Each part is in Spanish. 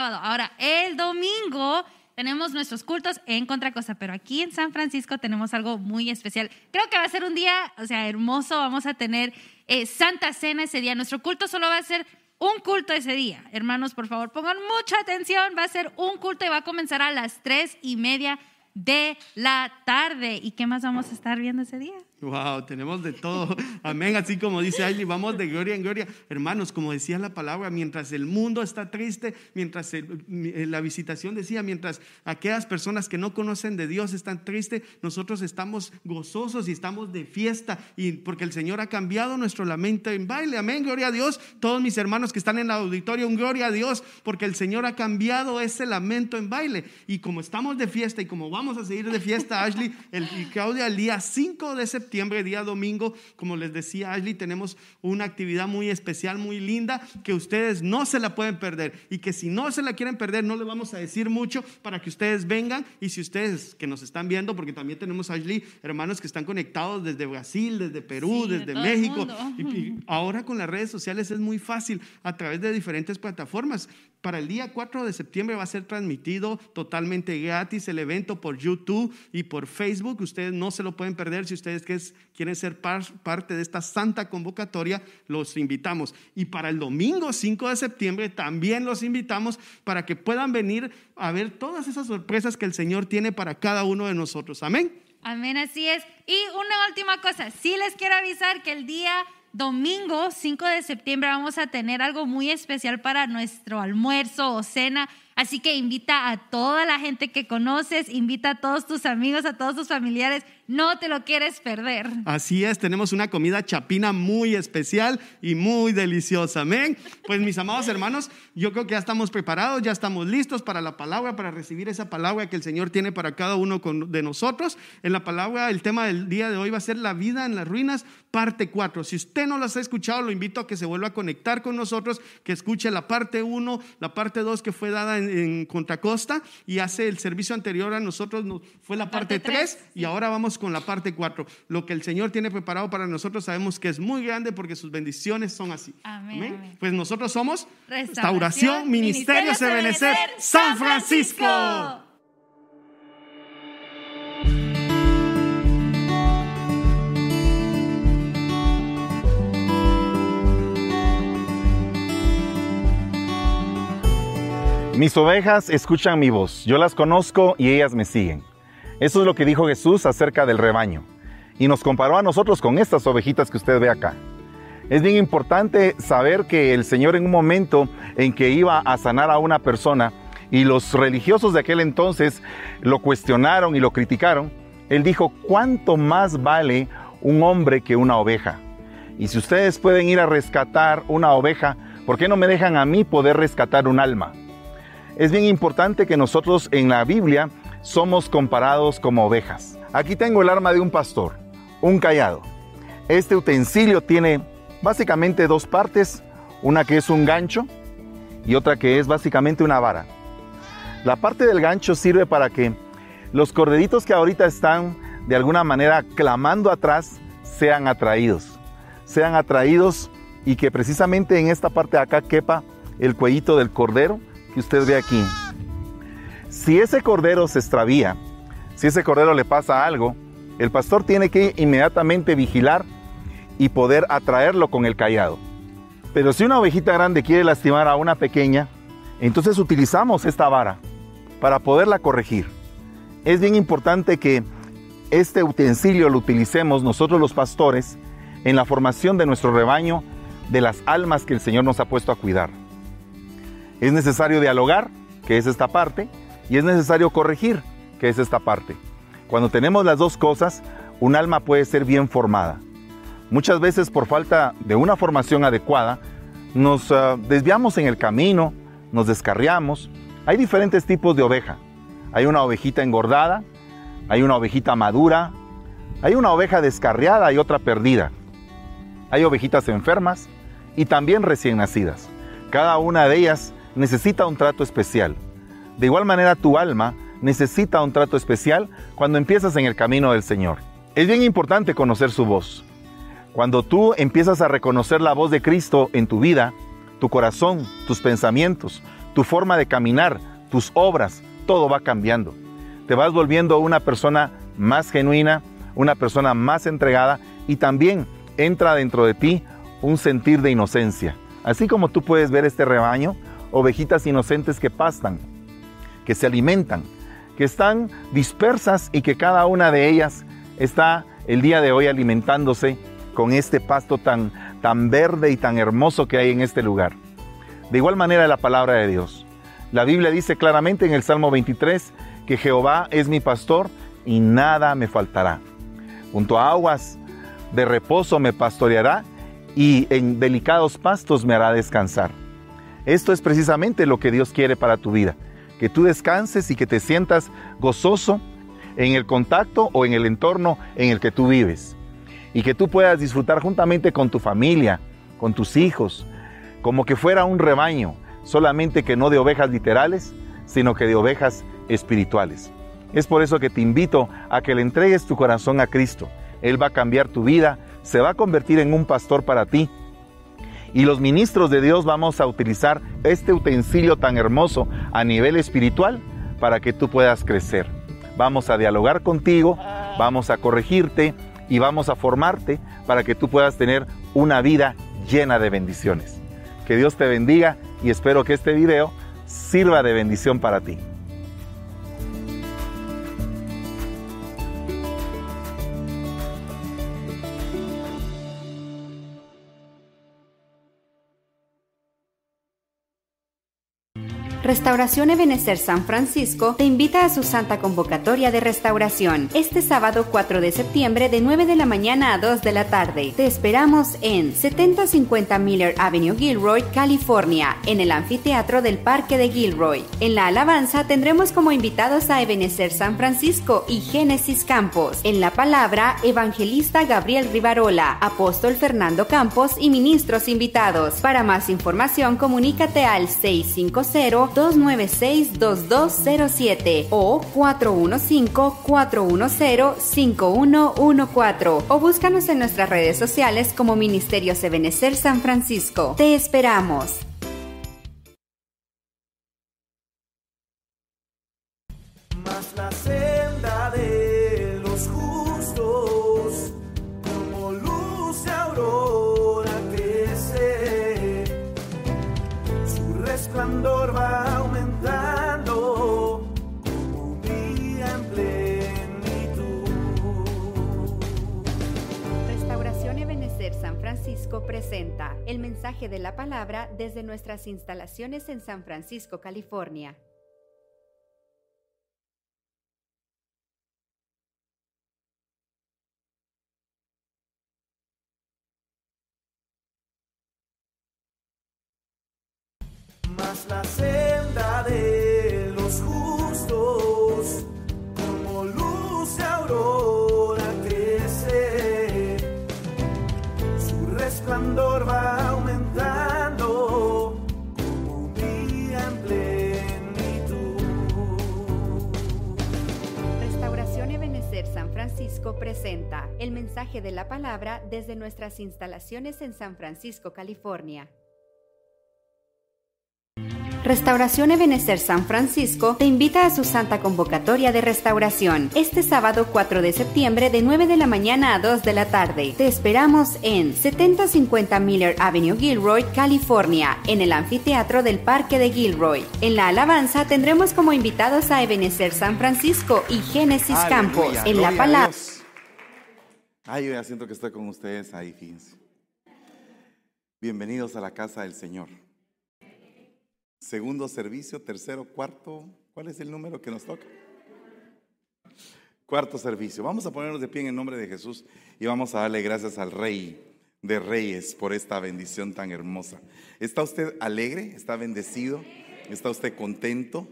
Ahora, el domingo tenemos nuestros cultos en Contracosta, pero aquí en San Francisco tenemos algo muy especial. Creo que va a ser un día, o sea, hermoso. Vamos a tener eh, Santa Cena ese día. Nuestro culto solo va a ser un culto ese día. Hermanos, por favor, pongan mucha atención. Va a ser un culto y va a comenzar a las tres y media de la tarde. ¿Y qué más vamos a estar viendo ese día? Wow, tenemos de todo. Amén. Así como dice Ashley, vamos de gloria en gloria. Hermanos, como decía la palabra, mientras el mundo está triste, mientras la visitación decía, mientras aquellas personas que no conocen de Dios están tristes, nosotros estamos gozosos y estamos de fiesta. Y porque el Señor ha cambiado nuestro lamento en baile. Amén. Gloria a Dios. Todos mis hermanos que están en el auditorio, un gloria a Dios, porque el Señor ha cambiado ese lamento en baile. Y como estamos de fiesta y como vamos a seguir de fiesta, Ashley, el, y Claudia, el día 5 de septiembre día domingo, como les decía Ashley, tenemos una actividad muy especial, muy linda, que ustedes no se la pueden perder. Y que si no se la quieren perder, no le vamos a decir mucho para que ustedes vengan. Y si ustedes que nos están viendo, porque también tenemos Ashley, hermanos que están conectados desde Brasil, desde Perú, desde México. y ahora con las redes sociales es muy fácil a través de diferentes plataformas. Para el día 4 de septiembre va a ser transmitido totalmente gratis el evento por YouTube y por Facebook. Ustedes no se lo pueden perder. Si ustedes quieren ser parte de esta santa convocatoria, los invitamos. Y para el domingo 5 de septiembre también los invitamos para que puedan venir a ver todas esas sorpresas que el Señor tiene para cada uno de nosotros. Amén. Amén, así es. Y una última cosa, sí les quiero avisar que el día domingo 5 de septiembre vamos a tener algo muy especial para nuestro almuerzo o cena. Así que invita a toda la gente que conoces, invita a todos tus amigos, a todos tus familiares no te lo quieres perder. Así es, tenemos una comida chapina muy especial y muy deliciosa. Amén. Pues mis amados hermanos, yo creo que ya estamos preparados, ya estamos listos para la palabra, para recibir esa palabra que el Señor tiene para cada uno de nosotros. En la palabra, el tema del día de hoy va a ser la vida en las ruinas, parte 4. Si usted no las ha escuchado, lo invito a que se vuelva a conectar con nosotros, que escuche la parte 1, la parte 2 que fue dada en, Contracosta y hace el servicio anterior a nosotros fue la parte, 3 y ahora vamos con la parte 4. Lo que el Señor tiene preparado para nosotros sabemos que es muy grande porque sus bendiciones son así. Amén. Pues nosotros somos Restauración, Ministerio Sebenecer, San Francisco. Mis ovejas escuchan mi voz, yo las conozco y ellas me siguen. Eso es lo que dijo Jesús acerca del rebaño. Y nos comparó a nosotros con estas ovejitas que usted ve acá. Es bien importante saber que el Señor en un momento en que iba a sanar a una persona y los religiosos de aquel entonces lo cuestionaron y lo criticaron, Él dijo, ¿cuánto más vale un hombre que una oveja? Y si ustedes pueden ir a rescatar una oveja, ¿por qué no me dejan a mí poder rescatar un alma? Es bien importante que nosotros en la Biblia somos comparados como ovejas. Aquí tengo el arma de un pastor, un callado. Este utensilio tiene básicamente dos partes, una que es un gancho y otra que es básicamente una vara. La parte del gancho sirve para que los corderitos que ahorita están de alguna manera clamando atrás sean atraídos. Sean atraídos y que precisamente en esta parte de acá quepa el cuellito del cordero que usted ve aquí. Si ese cordero se extravía, si ese cordero le pasa algo, el pastor tiene que inmediatamente vigilar y poder atraerlo con el callado. Pero si una ovejita grande quiere lastimar a una pequeña, entonces utilizamos esta vara para poderla corregir. Es bien importante que este utensilio lo utilicemos nosotros los pastores en la formación de nuestro rebaño, de las almas que el Señor nos ha puesto a cuidar. Es necesario dialogar, que es esta parte, y es necesario corregir, que es esta parte. Cuando tenemos las dos cosas, un alma puede ser bien formada. Muchas veces por falta de una formación adecuada, nos ah, desviamos en el camino, nos descarriamos. Hay diferentes tipos de oveja. Hay una ovejita engordada, hay una ovejita madura, hay una oveja descarriada y otra perdida. Hay ovejitas enfermas y también recién nacidas. Cada una de ellas necesita un trato especial. De igual manera tu alma necesita un trato especial cuando empiezas en el camino del Señor. Es bien importante conocer su voz. Cuando tú empiezas a reconocer la voz de Cristo en tu vida, tu corazón, tus pensamientos, tu forma de caminar, tus obras, todo va cambiando. Te vas volviendo una persona más genuina, una persona más entregada y también entra dentro de ti un sentir de inocencia. Así como tú puedes ver este rebaño, ovejitas inocentes que pastan, que se alimentan, que están dispersas y que cada una de ellas está el día de hoy alimentándose con este pasto tan, tan verde y tan hermoso que hay en este lugar. De igual manera la palabra de Dios. La Biblia dice claramente en el Salmo 23 que Jehová es mi pastor y nada me faltará. Junto a aguas de reposo me pastoreará y en delicados pastos me hará descansar. Esto es precisamente lo que Dios quiere para tu vida, que tú descanses y que te sientas gozoso en el contacto o en el entorno en el que tú vives. Y que tú puedas disfrutar juntamente con tu familia, con tus hijos, como que fuera un rebaño, solamente que no de ovejas literales, sino que de ovejas espirituales. Es por eso que te invito a que le entregues tu corazón a Cristo. Él va a cambiar tu vida, se va a convertir en un pastor para ti. Y los ministros de Dios vamos a utilizar este utensilio tan hermoso a nivel espiritual para que tú puedas crecer. Vamos a dialogar contigo, vamos a corregirte y vamos a formarte para que tú puedas tener una vida llena de bendiciones. Que Dios te bendiga y espero que este video sirva de bendición para ti. Restauración Ebenecer San Francisco te invita a su santa convocatoria de restauración este sábado 4 de septiembre de 9 de la mañana a 2 de la tarde. Te esperamos en 7050 Miller Avenue, Gilroy, California, en el anfiteatro del Parque de Gilroy. En la alabanza tendremos como invitados a Ebenecer San Francisco y Génesis Campos. En la palabra, evangelista Gabriel Rivarola, apóstol Fernando Campos y ministros invitados. Para más información, comunícate al 650 296-2207 o 415-410-5114 o búscanos en nuestras redes sociales como Ministerio Ebenecer San Francisco. Te esperamos. Más Presenta el mensaje de la palabra desde nuestras instalaciones en San Francisco, California. Más la senda de los resplandor va aumentando como un día en plenitud. Restauración Ebenecer San Francisco presenta el mensaje de la palabra desde nuestras instalaciones en San Francisco, California. Restauración Ebenecer San Francisco te invita a su santa convocatoria de restauración este sábado 4 de septiembre de 9 de la mañana a 2 de la tarde. Te esperamos en 7050 Miller Avenue, Gilroy, California, en el anfiteatro del Parque de Gilroy. En la alabanza tendremos como invitados a Ebenecer San Francisco y Génesis Aleluya, Campos. En la palabra. Ay, yo ya siento que estoy con ustedes ahí, fíjense. Bienvenidos a la casa del Señor. Segundo servicio, tercero, cuarto. ¿Cuál es el número que nos toca? Cuarto servicio. Vamos a ponernos de pie en el nombre de Jesús y vamos a darle gracias al Rey de Reyes por esta bendición tan hermosa. ¿Está usted alegre? ¿Está bendecido? ¿Está usted contento?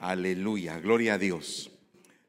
Aleluya, gloria a Dios.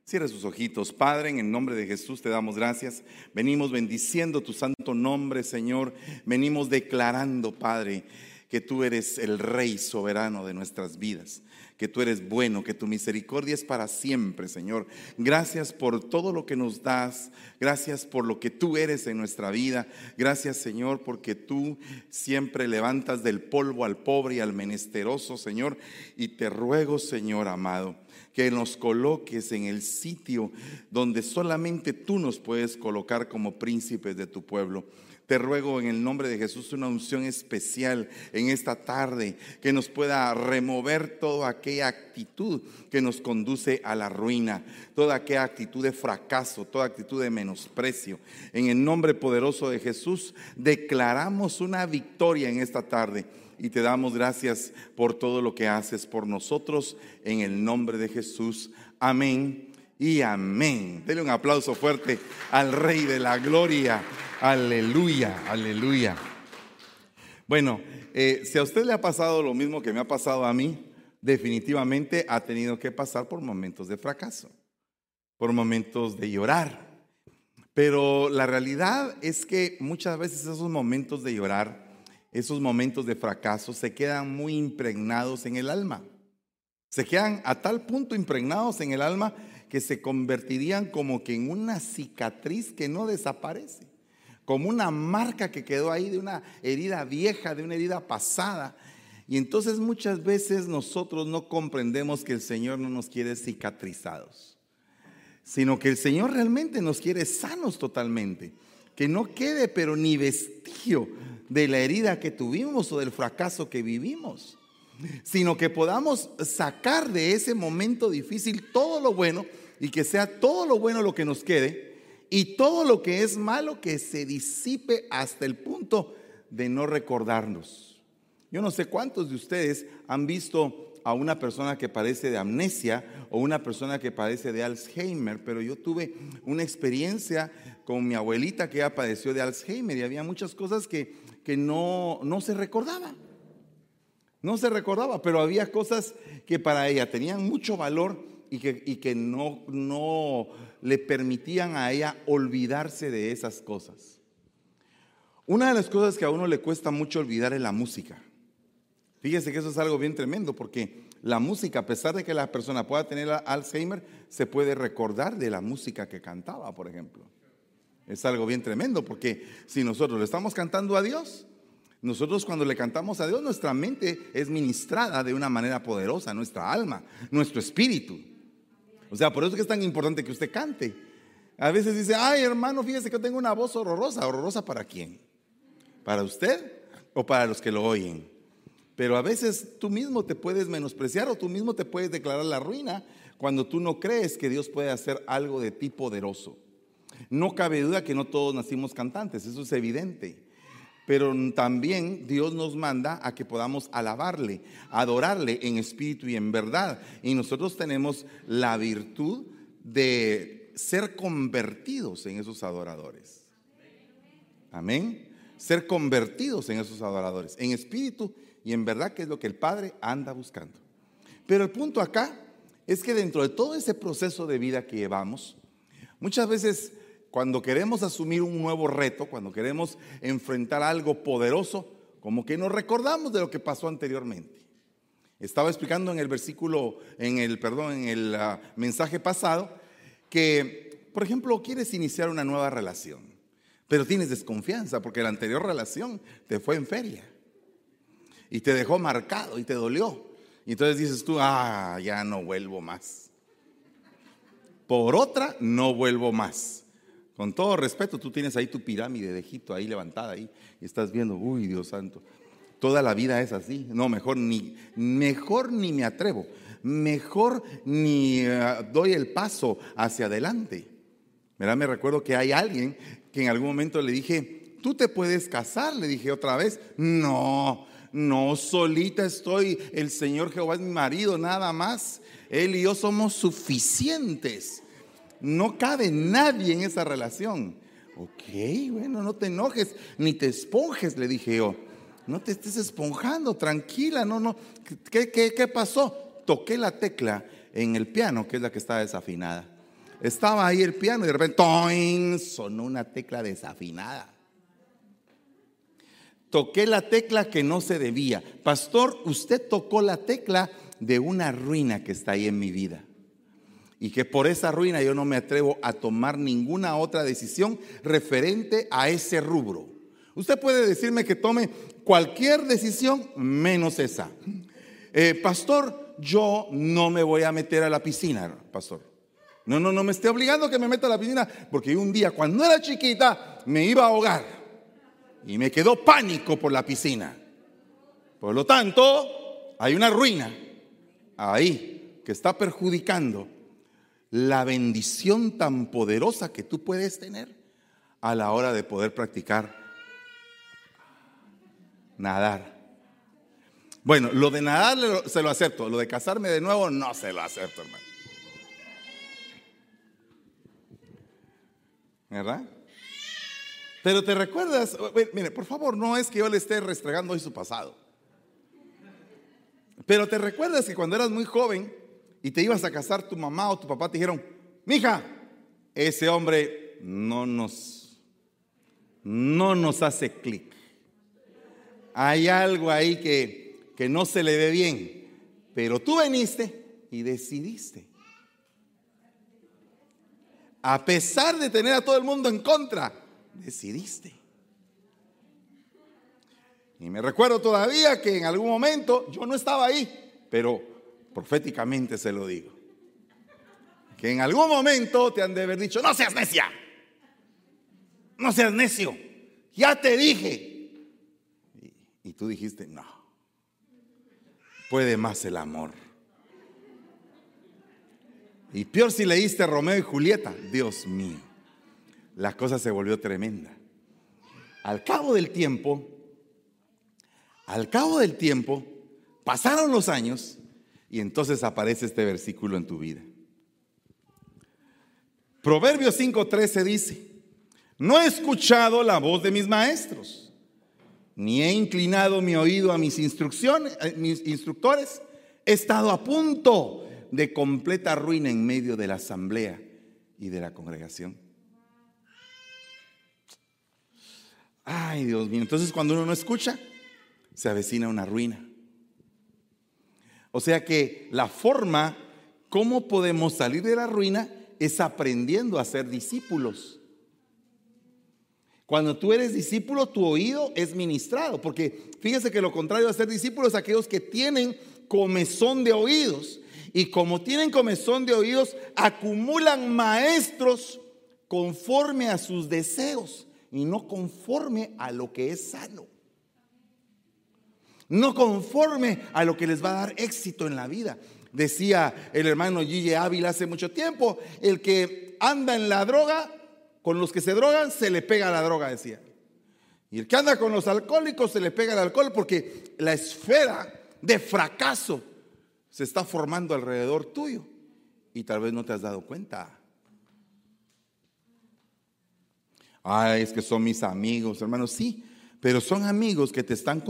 Cierre sus ojitos. Padre, en el nombre de Jesús te damos gracias. Venimos bendiciendo tu santo nombre, Señor. Venimos declarando, Padre, que tú eres el Rey soberano de nuestras vidas, que tú eres bueno, que tu misericordia es para siempre, Señor. Gracias por todo lo que nos das, gracias por lo que tú eres en nuestra vida, gracias, Señor, porque tú siempre levantas del polvo al pobre y al menesteroso, Señor, y te ruego, Señor amado, que nos coloques en el sitio donde solamente tú nos puedes colocar como príncipes de tu pueblo. Te ruego en el nombre de Jesús una unción especial en esta tarde que nos pueda remover toda aquella actitud que nos conduce a la ruina, toda aquella actitud de fracaso, toda actitud de menosprecio. En el nombre poderoso de Jesús declaramos una victoria en esta tarde y te damos gracias por todo lo que haces por nosotros en el nombre de Jesús. Amén y amén. Dele un aplauso fuerte al Rey de la Gloria. Aleluya, aleluya. Bueno, eh, si a usted le ha pasado lo mismo que me ha pasado a mí, definitivamente ha tenido que pasar por momentos de fracaso, por momentos de llorar. Pero la realidad es que muchas veces esos momentos de llorar, esos momentos de fracaso se quedan muy impregnados en el alma. Se quedan a tal punto impregnados en el alma que se convertirían como que en una cicatriz que no desaparece, como una marca que quedó ahí de una herida vieja, de una herida pasada. Y entonces muchas veces nosotros no comprendemos que el Señor no nos quiere cicatrizados, sino que el Señor realmente nos quiere sanos totalmente, que no quede pero ni vestigio de la herida que tuvimos o del fracaso que vivimos sino que podamos sacar de ese momento difícil todo lo bueno y que sea todo lo bueno lo que nos quede y todo lo que es malo que se disipe hasta el punto de no recordarnos. Yo no sé cuántos de ustedes han visto a una persona que padece de amnesia o una persona que padece de Alzheimer, pero yo tuve una experiencia con mi abuelita que ya padeció de Alzheimer y había muchas cosas que, que no, no se recordaban. No se recordaba, pero había cosas que para ella tenían mucho valor y que, no, no le permitían a ella olvidarse de esas cosas. Una de las cosas que a uno le cuesta mucho olvidar es la música. Fíjese que eso es algo bien tremendo porque la música, a pesar de que la persona pueda tener Alzheimer, se puede recordar de la música que cantaba, por ejemplo. Es algo bien tremendo porque si nosotros le estamos cantando a Dios, nosotros cuando le cantamos a Dios, nuestra mente es ministrada de una manera poderosa, nuestra alma, nuestro espíritu. O sea, por eso es que es tan importante que usted cante. A veces dice, ay hermano, fíjese que yo tengo una voz horrorosa. ¿Horrorosa para quién? ¿Para usted o para los que lo oyen? Pero a veces tú mismo te puedes menospreciar o tú mismo te puedes declarar la ruina cuando tú no crees que Dios puede hacer algo de ti poderoso. No cabe duda que no todos nacimos cantantes, eso es evidente pero también Dios nos manda a que podamos alabarle, adorarle en espíritu y en verdad. Y nosotros tenemos la virtud de ser convertidos en esos adoradores. Amén. Ser convertidos en esos adoradores, en espíritu y en verdad, que es lo que el Padre anda buscando. Pero el punto acá es que dentro de todo ese proceso de vida que llevamos, muchas veces cuando queremos asumir un nuevo reto, cuando queremos enfrentar algo poderoso, como que nos recordamos de lo que pasó anteriormente. Estaba explicando en el versículo, en el, perdón, en el ah, mensaje pasado, que, por ejemplo, quieres iniciar una nueva relación, pero tienes desconfianza porque la anterior relación te fue en feria y te dejó marcado y te dolió. Y entonces dices tú, ah, ya no vuelvo más. Por otra, no vuelvo más. Con todo respeto, tú tienes ahí tu pirámide de Egipto ahí levantada ahí y estás viendo, uy, Dios santo, toda la vida es así. No, mejor ni, mejor ni me atrevo, mejor ni eh, doy el paso hacia adelante. Mira, me recuerdo que hay alguien que en algún momento le dije, tú te puedes casar, le dije otra vez, no, no, solita estoy, el Señor Jehová es mi marido, nada más. Él y yo somos suficientes. No cabe nadie en esa relación. Ok, bueno, no te enojes, ni te esponjes, le dije yo. No te estés esponjando, tranquila, no, no. ¿Qué, qué, pasó? Toqué la tecla en el piano, que es la que estaba desafinada. Estaba ahí el piano y de repente ¡toin! sonó una tecla desafinada. toqué la tecla que no se debía. Pastor, usted tocó la tecla de una ruina que está ahí en mi vida. Y que por esa ruina yo no me atrevo a tomar ninguna otra decisión referente a ese rubro. Usted puede decirme que tome cualquier decisión menos esa. Eh, pastor, yo no me voy a meter a la piscina, pastor. No, no, no me esté obligando a que me meta a la piscina, porque un día cuando era chiquita me iba a ahogar y me quedó pánico por la piscina. Por lo tanto, hay una ruina ahí que está perjudicando la bendición tan poderosa que tú puedes tener a la hora de poder practicar nadar. Bueno, lo de nadar se lo acepto, lo de casarme de nuevo no se lo acepto, hermano. ¿Verdad? Pero te recuerdas, mire, por favor, no es que yo le esté restregando hoy su pasado. Pero te recuerdas que cuando eras muy joven y te ibas a casar, tu mamá o tu papá te dijeron, mija, ese hombre no nos, no nos hace clic. Hay algo ahí que, que no se le ve bien. Pero tú viniste y decidiste. A pesar de tener a todo el mundo en contra, decidiste. Y me recuerdo todavía que en algún momento yo no estaba ahí, pero proféticamente se lo digo. Que en algún momento te han de haber dicho, no seas necia, no seas necio, ya te dije. Y, y tú dijiste, no, puede más el amor. Y peor si leíste Romeo y Julieta, Dios mío, la cosa se volvió tremenda. Al cabo del tiempo, al cabo del tiempo, pasaron los años y entonces aparece este versículo en tu vida. Proverbios 5:13 dice, no he escuchado la voz de mis maestros, ni he inclinado mi oído a mis instrucciones, a mis instructores, he estado a punto de completa ruina en medio de la asamblea y de la congregación. Ay, Dios mío, entonces cuando uno no escucha, se avecina una ruina. O sea que la forma cómo podemos salir de la ruina es aprendiendo a ser discípulos. Cuando tú eres discípulo, tu oído es ministrado, porque fíjese que lo contrario a ser discípulo es aquellos que tienen comezón de oídos. Y como tienen comezón de oídos, acumulan maestros conforme a sus deseos y no conforme a lo que es sano. No conforme a lo que les va a dar éxito en la vida. Decía el hermano Gille Ávila hace mucho tiempo, el que anda en la droga, con los que se drogan, se le pega la droga, decía. Y el que anda con los alcohólicos, se le pega el alcohol porque la esfera de fracaso se está formando alrededor tuyo y tal vez no te has dado cuenta. Ay, es que son mis amigos, hermanos, sí, pero son amigos que te están,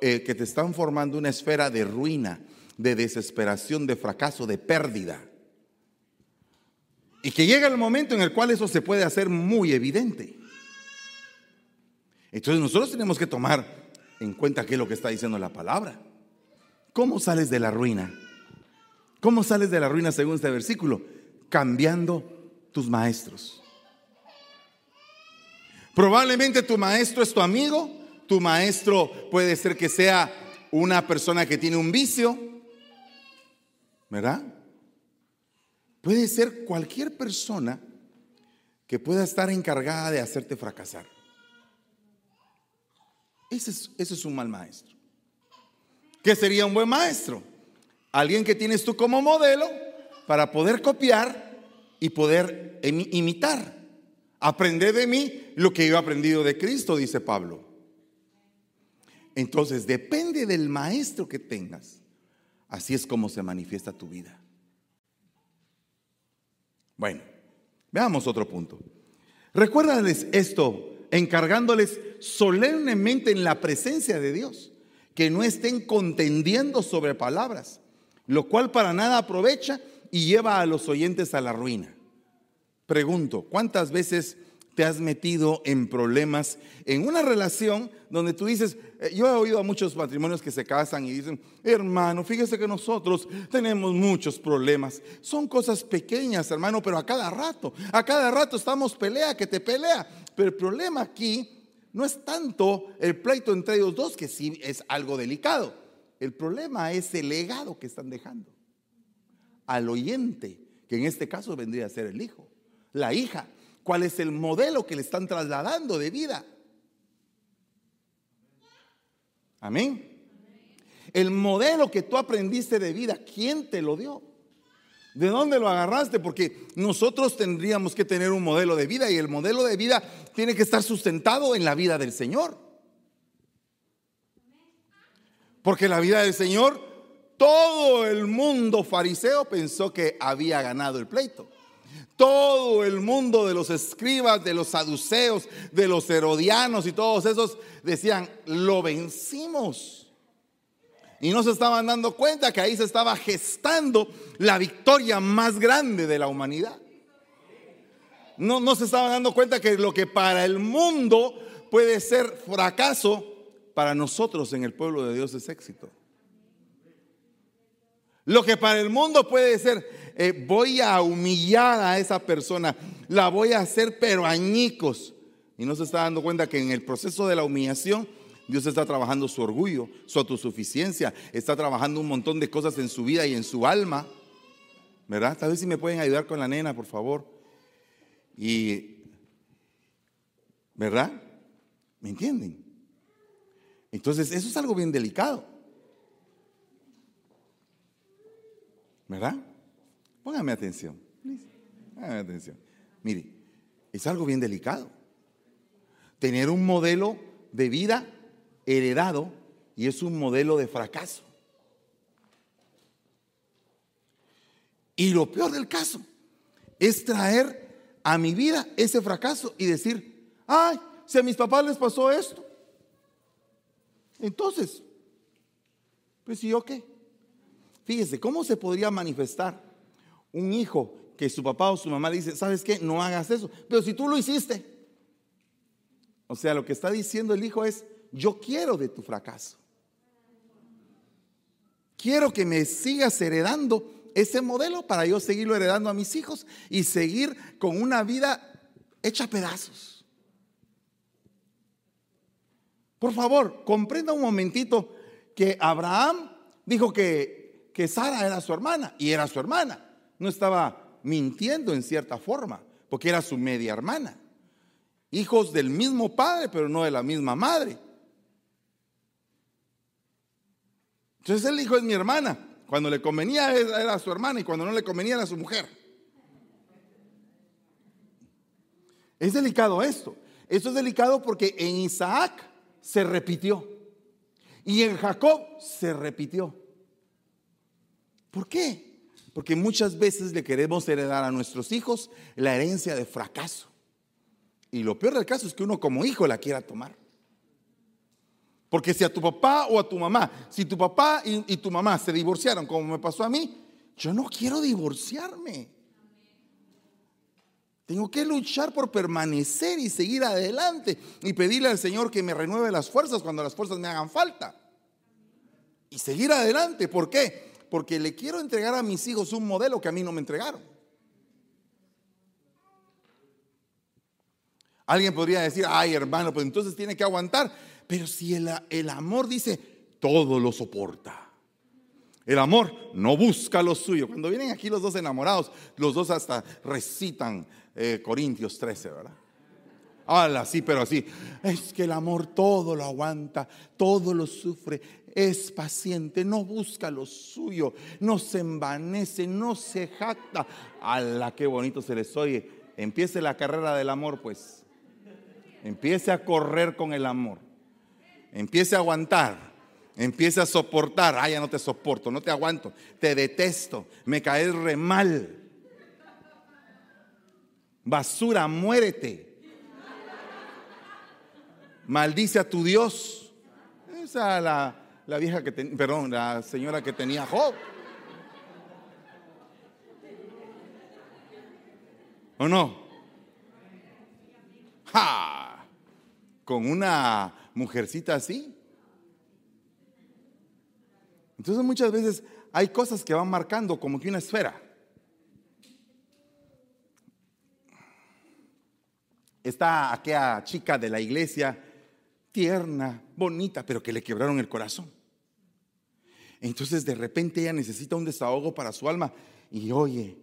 eh, que te están formando una esfera de ruina, de desesperación, de fracaso, de pérdida. Y que llega el momento en el cual eso se puede hacer muy evidente. Entonces nosotros tenemos que tomar en cuenta qué es lo que está diciendo la palabra. ¿Cómo sales de la ruina? ¿Cómo sales de la ruina según este versículo? Cambiando tus maestros. Probablemente tu maestro es tu amigo, tu maestro puede ser que sea una persona que tiene un vicio, ¿verdad? Puede ser cualquier persona que pueda estar encargada de hacerte fracasar. Ese es, es un mal maestro. ¿Qué sería un buen maestro? Alguien que tienes tú como modelo para poder copiar y poder imitar. Aprender de mí lo que yo he aprendido de Cristo, dice Pablo. Entonces, depende del maestro que tengas. Así es como se manifiesta tu vida. Bueno, veamos otro punto. Recuérdales esto, encargándoles solemnemente en la presencia de Dios que no estén contendiendo sobre palabras, lo cual para nada aprovecha y lleva a los oyentes a la ruina. Pregunto, ¿cuántas veces te has metido en problemas en una relación donde tú dices, eh, yo he oído a muchos matrimonios que se casan y dicen, hermano, fíjese que nosotros tenemos muchos problemas. Son cosas pequeñas, hermano, pero a cada rato, a cada rato estamos pelea, que te pelea. Pero el problema aquí no es tanto el pleito entre ellos dos, que sí es algo delicado. El problema es el legado que están dejando al oyente, que en este caso vendría a ser el hijo, la hija. ¿Cuál es el modelo que le están trasladando de vida? Amén. El modelo que tú aprendiste de vida, ¿quién te lo dio? ¿De dónde lo agarraste? Porque nosotros tendríamos que tener un modelo de vida y el modelo de vida tiene que estar sustentado en la vida del Señor. Porque la vida del Señor, todo el mundo fariseo pensó que había ganado el pleito. Todo el mundo de los escribas, de los saduceos, de los herodianos y todos esos decían, lo vencimos. Y no se estaban dando cuenta que ahí se estaba gestando la victoria más grande de la humanidad. No, no se estaban dando cuenta que lo que para el mundo puede ser fracaso, para nosotros en el pueblo de Dios es éxito. Lo que para el mundo puede ser, eh, voy a humillar a esa persona, la voy a hacer pero añicos. Y no se está dando cuenta que en el proceso de la humillación, Dios está trabajando su orgullo, su autosuficiencia, está trabajando un montón de cosas en su vida y en su alma. ¿Verdad? Tal vez si me pueden ayudar con la nena, por favor. Y, ¿verdad? ¿Me entienden? Entonces, eso es algo bien delicado. ¿Verdad? Póngame atención. Póngame atención. Mire, es algo bien delicado. Tener un modelo de vida heredado y es un modelo de fracaso. Y lo peor del caso es traer a mi vida ese fracaso y decir, ay, si a mis papás les pasó esto, entonces, pues ¿y yo qué? Fíjese, ¿cómo se podría manifestar un hijo que su papá o su mamá dice, ¿sabes qué? No hagas eso. Pero si tú lo hiciste. O sea, lo que está diciendo el hijo es, yo quiero de tu fracaso. Quiero que me sigas heredando ese modelo para yo seguirlo heredando a mis hijos y seguir con una vida hecha pedazos. Por favor, comprenda un momentito que Abraham dijo que que Sara era su hermana y era su hermana. No estaba mintiendo en cierta forma, porque era su media hermana. Hijos del mismo padre, pero no de la misma madre. Entonces él dijo, es mi hermana. Cuando le convenía era su hermana y cuando no le convenía era su mujer. Es delicado esto. Esto es delicado porque en Isaac se repitió y en Jacob se repitió. ¿Por qué? Porque muchas veces le queremos heredar a nuestros hijos la herencia de fracaso. Y lo peor del caso es que uno como hijo la quiera tomar. Porque si a tu papá o a tu mamá, si tu papá y, tu mamá se divorciaron como me pasó a mí, yo no quiero divorciarme. Tengo que luchar por permanecer y seguir adelante y pedirle al Señor que me renueve las fuerzas cuando las fuerzas me hagan falta. Y seguir adelante. ¿Por qué? Porque le quiero entregar a mis hijos un modelo que a mí no me entregaron. Alguien podría decir, ay hermano, pues entonces tiene que aguantar. Pero si el, el amor dice, todo lo soporta. El amor no busca lo suyo. Cuando vienen aquí los dos enamorados, los dos hasta recitan eh, Corintios 13, ¿verdad? Hola, sí, pero así. Es que el amor todo lo aguanta, todo lo sufre es paciente, no busca lo suyo, no se envanece, no se jacta. ¡Hala, qué bonito se les oye! Empiece la carrera del amor, pues. Empiece a correr con el amor. Empiece a aguantar. Empiece a soportar. Ah, ya no te soporto, no te aguanto. Te detesto. Me caes re mal. Basura, muérete. Maldice a tu Dios. Esa es la, la vieja que tenía, perdón, la señora que tenía Job. ¿O no? con una mujercita así. Entonces muchas veces hay cosas que van marcando como que una esfera. Está aquella chica de la iglesia, tierna, bonita, pero que le quebraron el corazón. Entonces de repente ella necesita un desahogo para su alma y oye,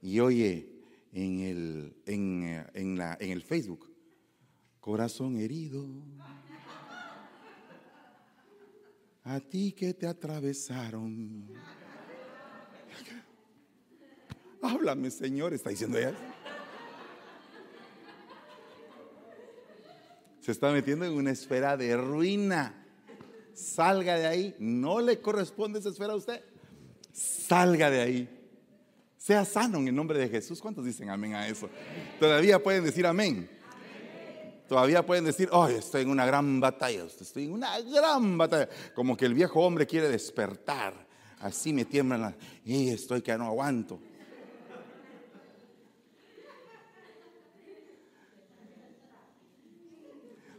y oye en el, en, eh, en la, en el Facebook, corazón herido, a ti que te atravesaron. Háblame, Señor, está diciendo ella. Se está metiendo en una esfera de ruina. Salga de ahí. No le corresponde esa esfera a usted. Salga de ahí. Sea sano en el nombre de Jesús. ¿Cuántos dicen amén a eso? Todavía pueden decir amén. Todavía pueden decir, oh, estoy en una gran batalla. Estoy en una gran batalla. Como que el viejo hombre quiere despertar. Así me tiemblan las... Y estoy que no aguanto.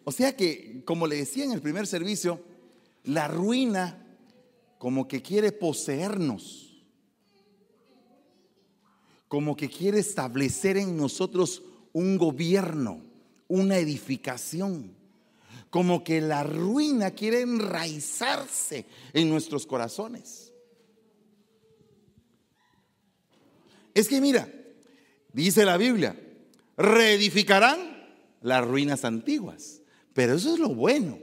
O sea que, como le decía en el primer servicio, la ruina como que quiere poseernos, como que quiere establecer en nosotros un gobierno, una edificación, como que la ruina quiere enraizarse en nuestros corazones. Es que mira, dice la Biblia, reedificarán las ruinas antiguas. Pero eso es lo bueno.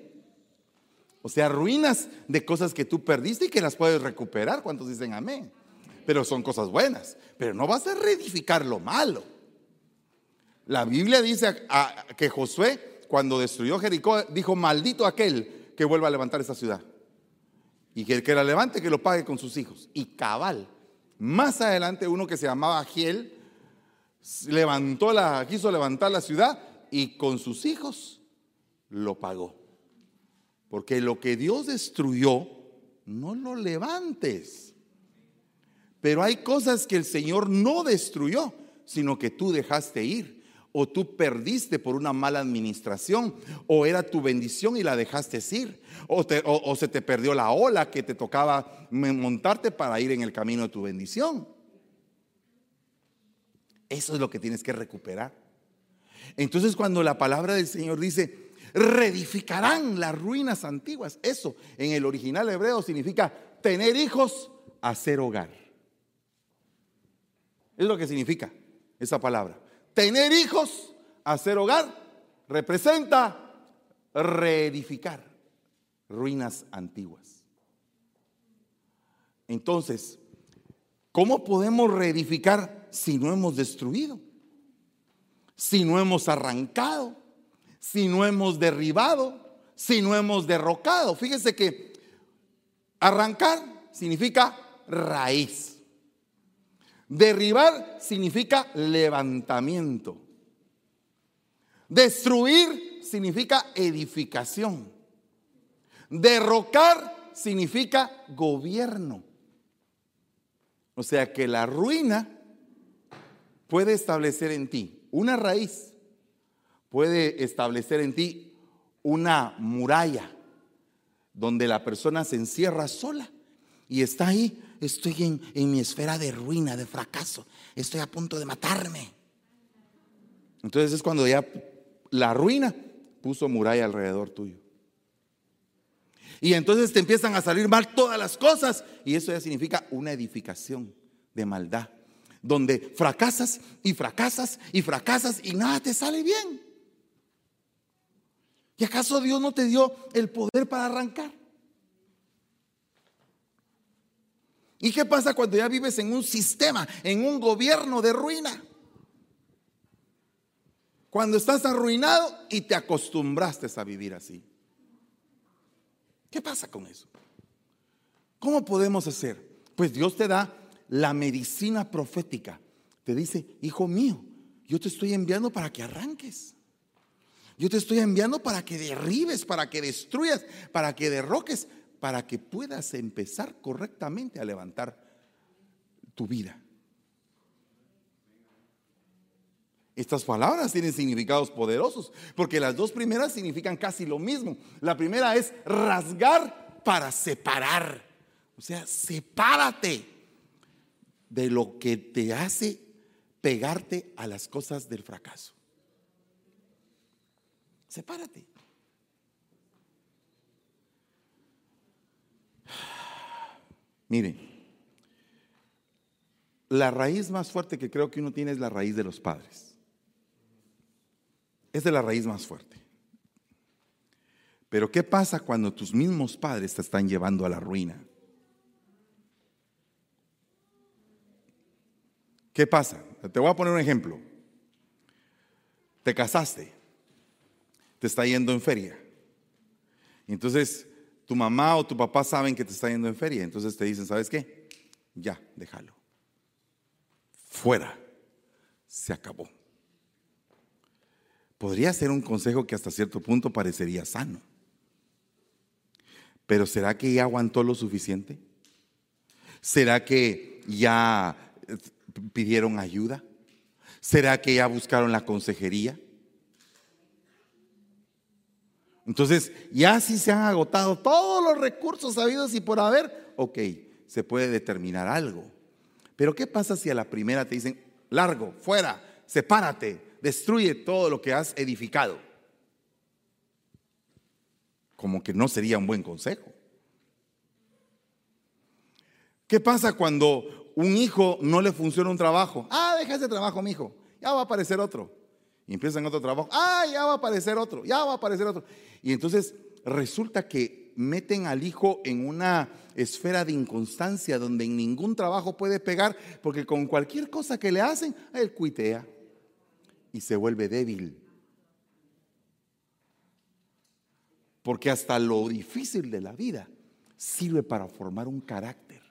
O sea, ruinas de cosas que tú perdiste y que las puedes recuperar. ¿Cuántos dicen amén? Pero son cosas buenas. Pero no vas a reedificar lo malo. La Biblia dice que Josué, cuando destruyó Jericó, dijo, maldito aquel que vuelva a levantar esa ciudad. Y que el que la levante, que lo pague con sus hijos. Y cabal. Más adelante, uno que se llamaba Giel, levantó la, quiso levantar la ciudad y con sus hijos lo pagó. Porque lo que Dios destruyó, no lo levantes. Pero hay cosas que el Señor no destruyó, sino que tú dejaste ir. O tú perdiste por una mala administración. O era tu bendición y la dejaste ir. O, se te perdió la ola que te tocaba montarte para ir en el camino de tu bendición. Eso es lo que tienes que recuperar. Entonces cuando la palabra del Señor dice, reedificarán las ruinas antiguas. Eso en el original hebreo significa tener hijos, hacer hogar. Es lo que significa esa palabra. Tener hijos, hacer hogar, representa reedificar ruinas antiguas. Entonces, ¿cómo podemos reedificar si no hemos destruido? Si no hemos arrancado si no hemos derribado, si no hemos derrocado? Fíjese que arrancar significa raíz. Derribar significa levantamiento. Destruir significa edificación. Derrocar significa gobierno. O sea que la ruina puede establecer en ti una raíz puede establecer en ti una muralla donde la persona se encierra sola y está ahí, estoy en, mi esfera de ruina, de fracaso, estoy a punto de matarme. Entonces es cuando ya la ruina puso muralla alrededor tuyo. Y entonces te empiezan a salir mal todas las cosas y eso ya significa una edificación de maldad, donde fracasas y fracasas y fracasas y nada te sale bien. ¿Y acaso Dios no te dio el poder para arrancar? ¿Y qué pasa cuando ya vives en un sistema, en un gobierno de ruina? Cuando estás arruinado y te acostumbraste a vivir así. ¿Qué pasa con eso? ¿Cómo podemos hacer? Pues Dios te da la medicina profética. Te dice, hijo mío, yo te estoy enviando para que arranques. Yo te estoy enviando para que derribes, para que destruyas, para que derroques, para que puedas empezar correctamente a levantar tu vida. Estas palabras tienen significados poderosos, porque las dos primeras significan casi lo mismo. La primera es rasgar para separar. O sea, sepárate de lo que te hace pegarte a las cosas del fracaso. Sepárate. Mire, la raíz más fuerte que creo que uno tiene es la raíz de los padres. Es de la raíz más fuerte. Pero ¿qué pasa cuando tus mismos padres te están llevando a la ruina? ¿Qué pasa? Te voy a poner un ejemplo. Te casaste, te está yendo en feria. Entonces, tu mamá o tu papá saben que te está yendo en feria. Entonces te dicen, ¿sabes qué? Ya, déjalo. Fuera. Se acabó. Podría ser un consejo que hasta cierto punto parecería sano. Pero ¿será que ya aguantó lo suficiente? ¿Será que ya eh, pidieron ayuda? ¿Será que ya buscaron la consejería? Entonces, ya si se han agotado todos los recursos habidos y por haber, ok, se puede determinar algo. Pero ¿qué pasa si a la primera te dicen, largo, fuera, sepárate, destruye todo lo que has edificado? Como que no sería un buen consejo. ¿Qué pasa cuando un hijo no le funciona un trabajo? Ah, deja ese trabajo, mi hijo. Ya va a aparecer otro. Y empiezan otro trabajo. Ah, ya va a aparecer otro. Ya va a aparecer otro. Y entonces resulta que meten al hijo en una esfera de inconstancia donde en ningún trabajo puede pegar porque con cualquier cosa que le hacen, él cuitea y se vuelve débil. Porque hasta lo difícil de la vida sirve para formar un carácter.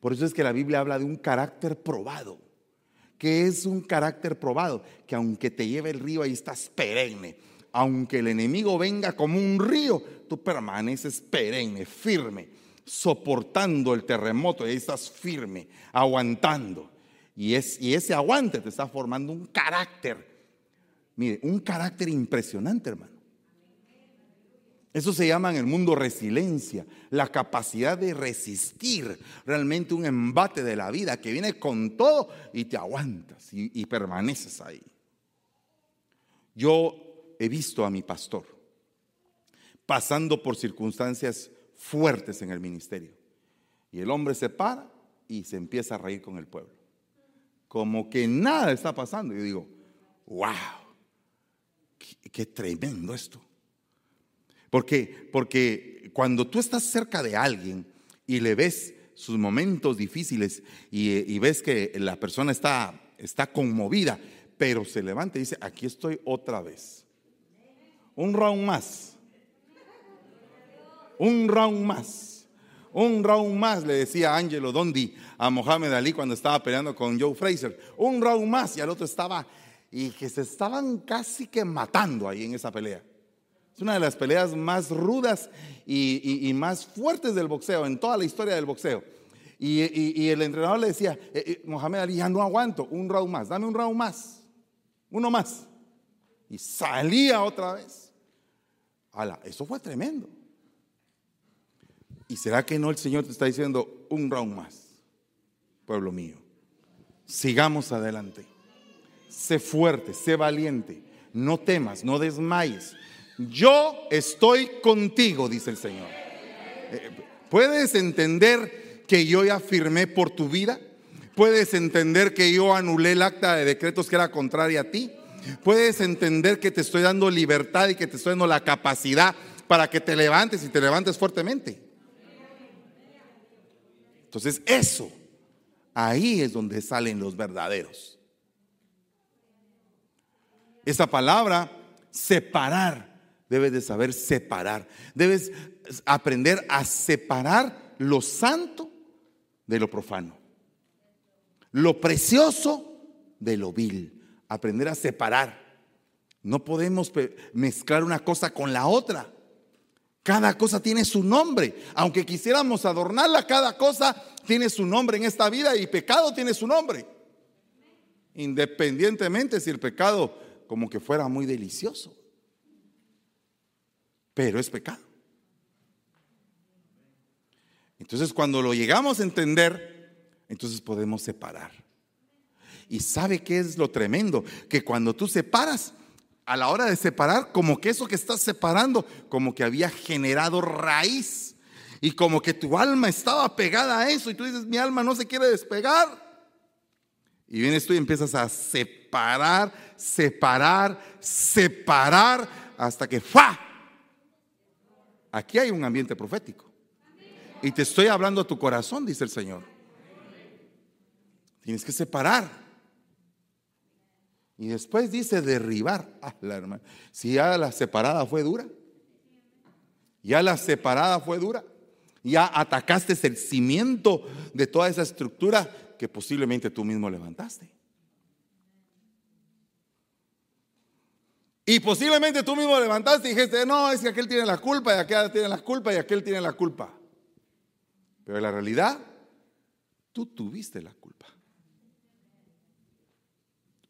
Por eso es que la Biblia habla de un carácter probado. Que es un carácter probado? Que aunque te lleve el río, ahí estás perenne. Aunque el enemigo venga como un río, tú permaneces perenne, firme, soportando el terremoto, y ahí estás firme, aguantando. Y, es, y ese aguante te está formando un carácter. Mire, un carácter impresionante, hermano. Eso se llama en el mundo resiliencia, la capacidad de resistir realmente un embate de la vida que viene con todo y te aguantas y, permaneces ahí. Yo he visto a mi pastor pasando por circunstancias fuertes en el ministerio y el hombre se para y se empieza a reír con el pueblo, como que nada está pasando. Yo digo, wow, qué tremendo esto. Porque, porque cuando tú estás cerca de alguien y le ves sus momentos difíciles y, ves que la persona está, está conmovida, pero se levanta y dice, aquí estoy otra vez. Un round más. Un round más. Un round más, le decía Angelo Dondi a Mohamed Ali cuando estaba peleando con Joe Fraser. Un round más y al otro estaba, y que se estaban casi que matando ahí en esa pelea. Es una de las peleas más rudas y, más fuertes del boxeo, en toda la historia del boxeo. Y el entrenador le decía, eh, eh, Mohamed Ali, ya no aguanto, un round más, dame un round más, uno más. Y salía otra vez. Ala, eso fue tremendo. ¿Y será que no el Señor te está diciendo un round más, pueblo mío? Sigamos adelante. Sé fuerte, sé valiente. No temas, no desmayes. Yo estoy contigo, dice el Señor. Eh, ¿Puedes entender que yo ya firmé por tu vida? ¿Puedes entender que yo anulé el acta de decretos que era contraria a ti? ¿Puedes entender que te estoy dando libertad y que te estoy dando la capacidad para que te levantes y te levantes fuertemente? Entonces eso, ahí es donde salen los verdaderos. Esa palabra, separar, debes de saber separar. Debes aprender a separar lo santo de lo profano. Lo precioso de lo vil. Aprender a separar. No podemos mezclar una cosa con la otra. Cada cosa tiene su nombre. Aunque quisiéramos adornarla, cada cosa tiene su nombre en esta vida y pecado tiene su nombre. independientemente si el pecado como que fuera muy delicioso. Pero es pecado. Entonces cuando lo llegamos a entender, entonces podemos separar. Y sabe qué es lo tremendo, que cuando tú separas, a la hora de separar, como que eso que estás separando, como que había generado raíz. Y como que tu alma estaba pegada a eso. Y tú dices, mi alma no se quiere despegar. Y vienes tú y empiezas a separar, separar, separar, hasta que ¡fa! Aquí hay un ambiente profético. Y te estoy hablando a tu corazón, dice el Señor. Tienes que separar. Y después dice derribar. Ah, la hermana. Si ya la separada fue dura. Ya la separada fue dura. Ya atacaste el cimiento de toda esa estructura que posiblemente tú mismo levantaste. Y posiblemente tú mismo levantaste y dijiste, no, es que aquel tiene la culpa y aquel tiene la culpa y aquel tiene la culpa. Pero en la realidad, tú tuviste la culpa.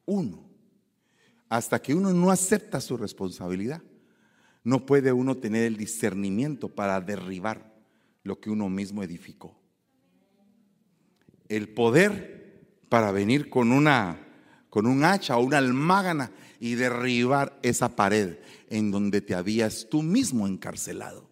Uno. Hasta que uno no acepta su responsabilidad, no puede uno tener el discernimiento para derribar lo que uno mismo edificó. El poder para venir con una con un hacha o una almágana y derribar esa pared en donde te habías tú mismo encarcelado.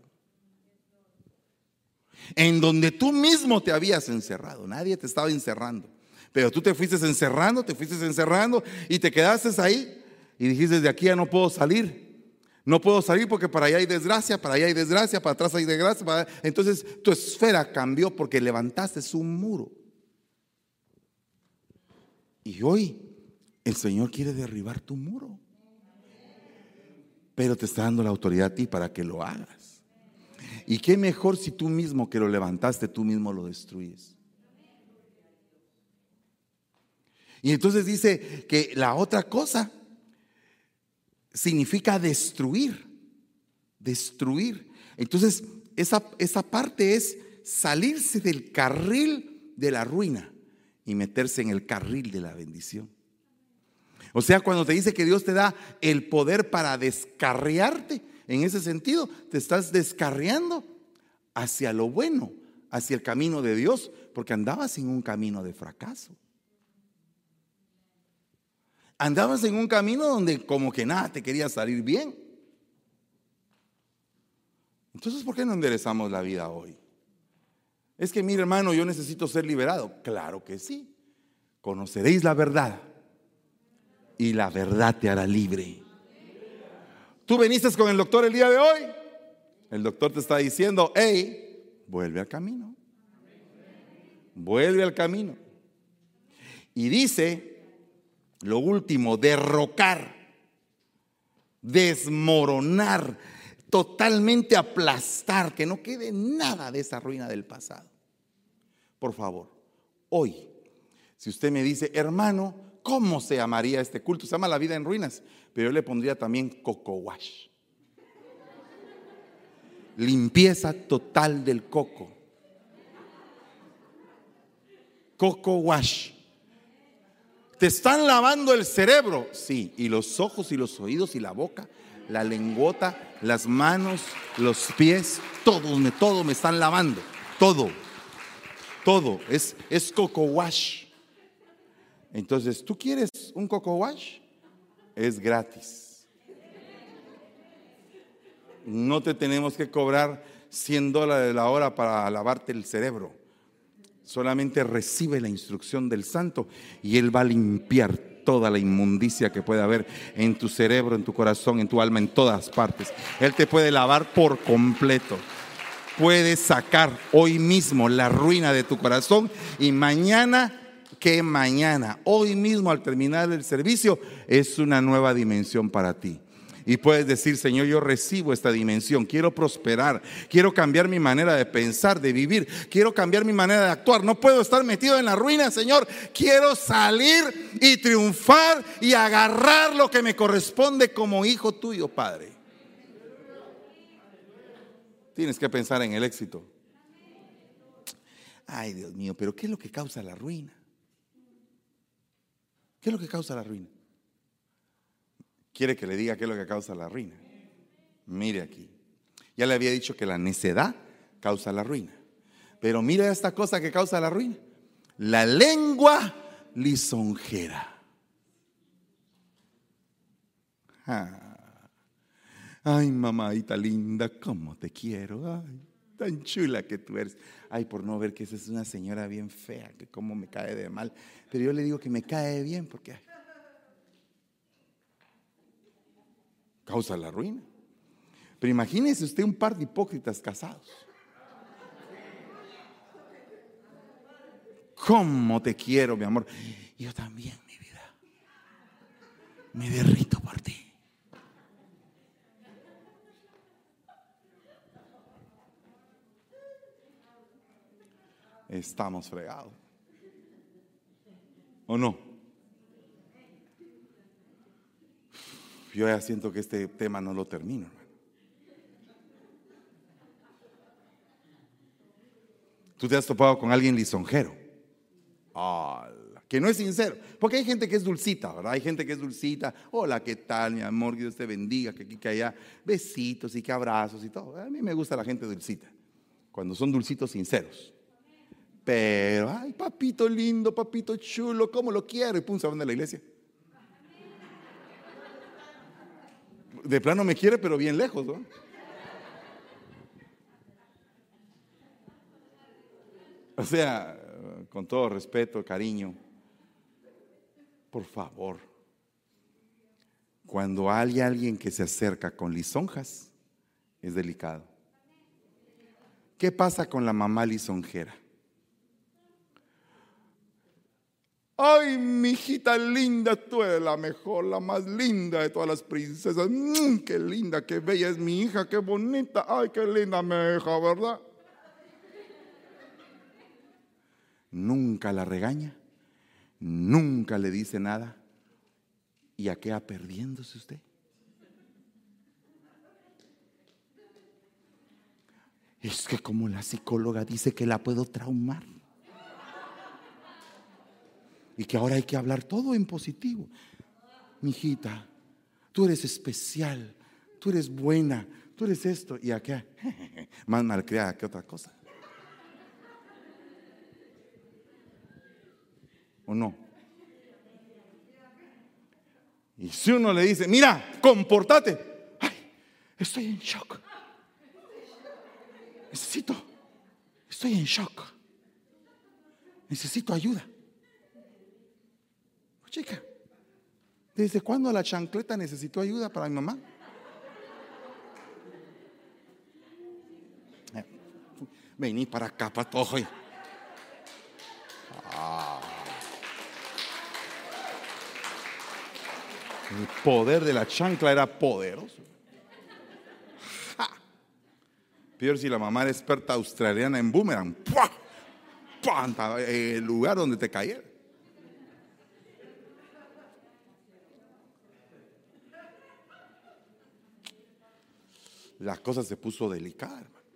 En donde tú mismo te habías encerrado. Nadie te estaba encerrando. Pero tú te fuiste encerrando, te fuiste encerrando y te quedaste ahí y dijiste, de aquí ya no puedo salir. No puedo salir porque para allá hay desgracia, para allá hay desgracia, para atrás hay desgracia. Entonces tu esfera cambió porque levantaste un muro. Y hoy el Señor quiere derribar tu muro. Pero te está dando la autoridad a ti para que lo hagas. Y qué mejor si tú mismo que lo levantaste, tú mismo lo destruyes. Y entonces dice que la otra cosa significa destruir, destruir. Entonces, esa, esa parte es salirse del carril de la ruina y meterse en el carril de la bendición. O sea, cuando te dice que Dios te da el poder para descarriarte, en ese sentido, te estás descarriando hacia lo bueno, hacia el camino de Dios, porque andabas en un camino de fracaso andabas en un camino donde como que nada te quería salir bien. Entonces, ¿por qué no enderezamos la vida hoy? Es que, mi hermano, yo necesito ser liberado. Claro que sí. Conoceréis la verdad y la verdad te hará libre. Tú viniste con el doctor el día de hoy. El doctor te está diciendo, hey, vuelve al camino. Vuelve al camino. Y dice lo último, derrocar, desmoronar, totalmente aplastar, que no quede nada de esa ruina del pasado. Por favor, hoy, si usted me dice, hermano, ¿cómo se llamaría este culto? Se llama La vida en ruinas, pero yo le pondría también coco wash. Limpieza total del coco. Coco wash. ¿Te están lavando el cerebro? Sí, y los ojos y los oídos y la boca, la lengüota, las manos, los pies, todo, me, todo me están lavando. Todo, todo, es, es coco wash. Entonces, ¿tú quieres un coco wash? Es gratis. No te tenemos que cobrar 100 dólares la hora para lavarte el cerebro. Solamente recibe la instrucción del santo y Él va a limpiar toda la inmundicia que pueda haber en tu cerebro, en tu corazón, en tu alma, en todas partes. Él te puede lavar por completo. Puede sacar hoy mismo la ruina de tu corazón y mañana que mañana, hoy mismo al terminar el servicio, es una nueva dimensión para ti y puedes decir, Señor, yo recibo esta dimensión, quiero prosperar, quiero cambiar mi manera de pensar, de vivir, quiero cambiar mi manera de actuar. No puedo estar metido en la ruina, Señor. Quiero salir y triunfar y agarrar lo que me corresponde como hijo tuyo, Padre. Tienes que pensar en el éxito. Ay, Dios mío, pero ¿qué es lo que causa la ruina? ¿Qué es lo que causa la ruina? ¿Quiere que le diga qué es lo que causa la ruina? Mire aquí. Ya le había dicho que la necedad causa la ruina. Pero mire esta cosa que causa la ruina. La lengua lisonjera. Ah. Ay, mamadita linda, cómo te quiero. Ay, tan chula que tú eres. Ay, por no ver que esa es una señora bien fea, que cómo me cae de mal. Pero yo le digo que me cae bien porque causa la ruina. Pero imagínese usted un par de hipócritas casados. ¿Cómo te quiero, mi amor? Yo también, mi vida. Me derrito por ti. Estamos fregados. ¿O no? Yo ya siento que este tema no lo termino, hermano. Tú te has topado con alguien lisonjero. Que no es sincero. Porque hay gente que es dulcita, ¿verdad? Hay gente que es dulcita. Hola, ¿qué tal, mi amor? Que Dios te bendiga, que aquí, que allá. Besitos y que abrazos y todo. A mí me gusta la gente dulcita. Cuando son dulcitos sinceros. Pero, ay, papito lindo, papito chulo, ¿cómo lo quiero? Y pum, se van de la iglesia. De plano me quiere, pero bien lejos, ¿no? O sea, con todo respeto, cariño, por favor, cuando hay alguien que se acerca con lisonjas, es delicado. ¿Qué pasa con la mamá lisonjera? Ay, mi hijita linda, tú eres la mejor, la más linda de todas las princesas. Mm, qué linda, qué bella es mi hija, qué bonita. Ay, qué linda mi hija, ¿verdad? Nunca la regaña, nunca le dice nada. ¿Y a qué va perdiéndose usted? Es que como la psicóloga dice que la puedo traumar y que ahora hay que hablar todo en positivo. Mijita, tú eres especial, tú eres buena, tú eres esto y acá, más malcriada que otra cosa. ¿O no? Y si uno le dice, mira, comportate, ay, estoy en shock. Necesito, estoy en shock. Necesito ayuda. Chica, ¿desde cuándo la chancleta necesitó ayuda para mi mamá? Eh, Vení para acá, patojo. Ah. El poder de la chancla era poderoso. Ja. Peor si la mamá era experta australiana en boomerang. ¡Pua! El lugar donde te cayera. La cosa se puso delicada, hermano.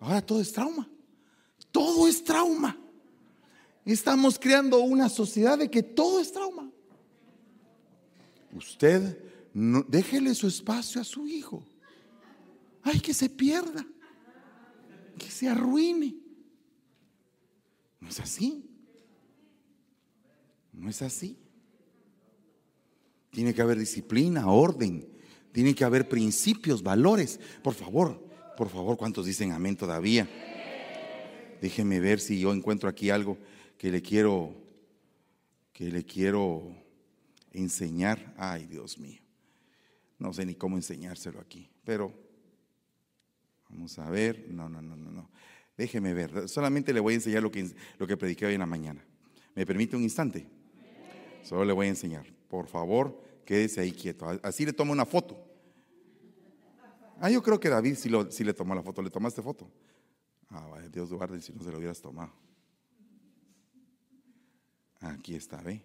Ahora todo es trauma. Todo es trauma. Estamos creando una sociedad de que todo es trauma. Usted no, déjele su espacio a su hijo. Ay, que se pierda. Que se arruine. No es así. No es así. Tiene que haber disciplina, orden. Tiene que haber principios, valores. Por favor, por favor, ¿cuántos dicen amén todavía? Déjeme ver si yo encuentro aquí algo que le quiero, que le quiero enseñar. Ay, Dios mío. No sé ni cómo enseñárselo aquí, pero vamos a ver. No, no, no, no, no. Déjeme ver. Solamente le voy a enseñar lo que, lo que prediqué hoy en la mañana. ¿Me permite un instante? Solo le voy a enseñar. Por favor, quédese ahí quieto. Así le tomo una foto. Ah, yo creo que David sí, le tomó la foto. ¿Le tomaste foto? Ah, vaya, Dios guarde si no se lo hubieras tomado. Aquí está, ¿ve?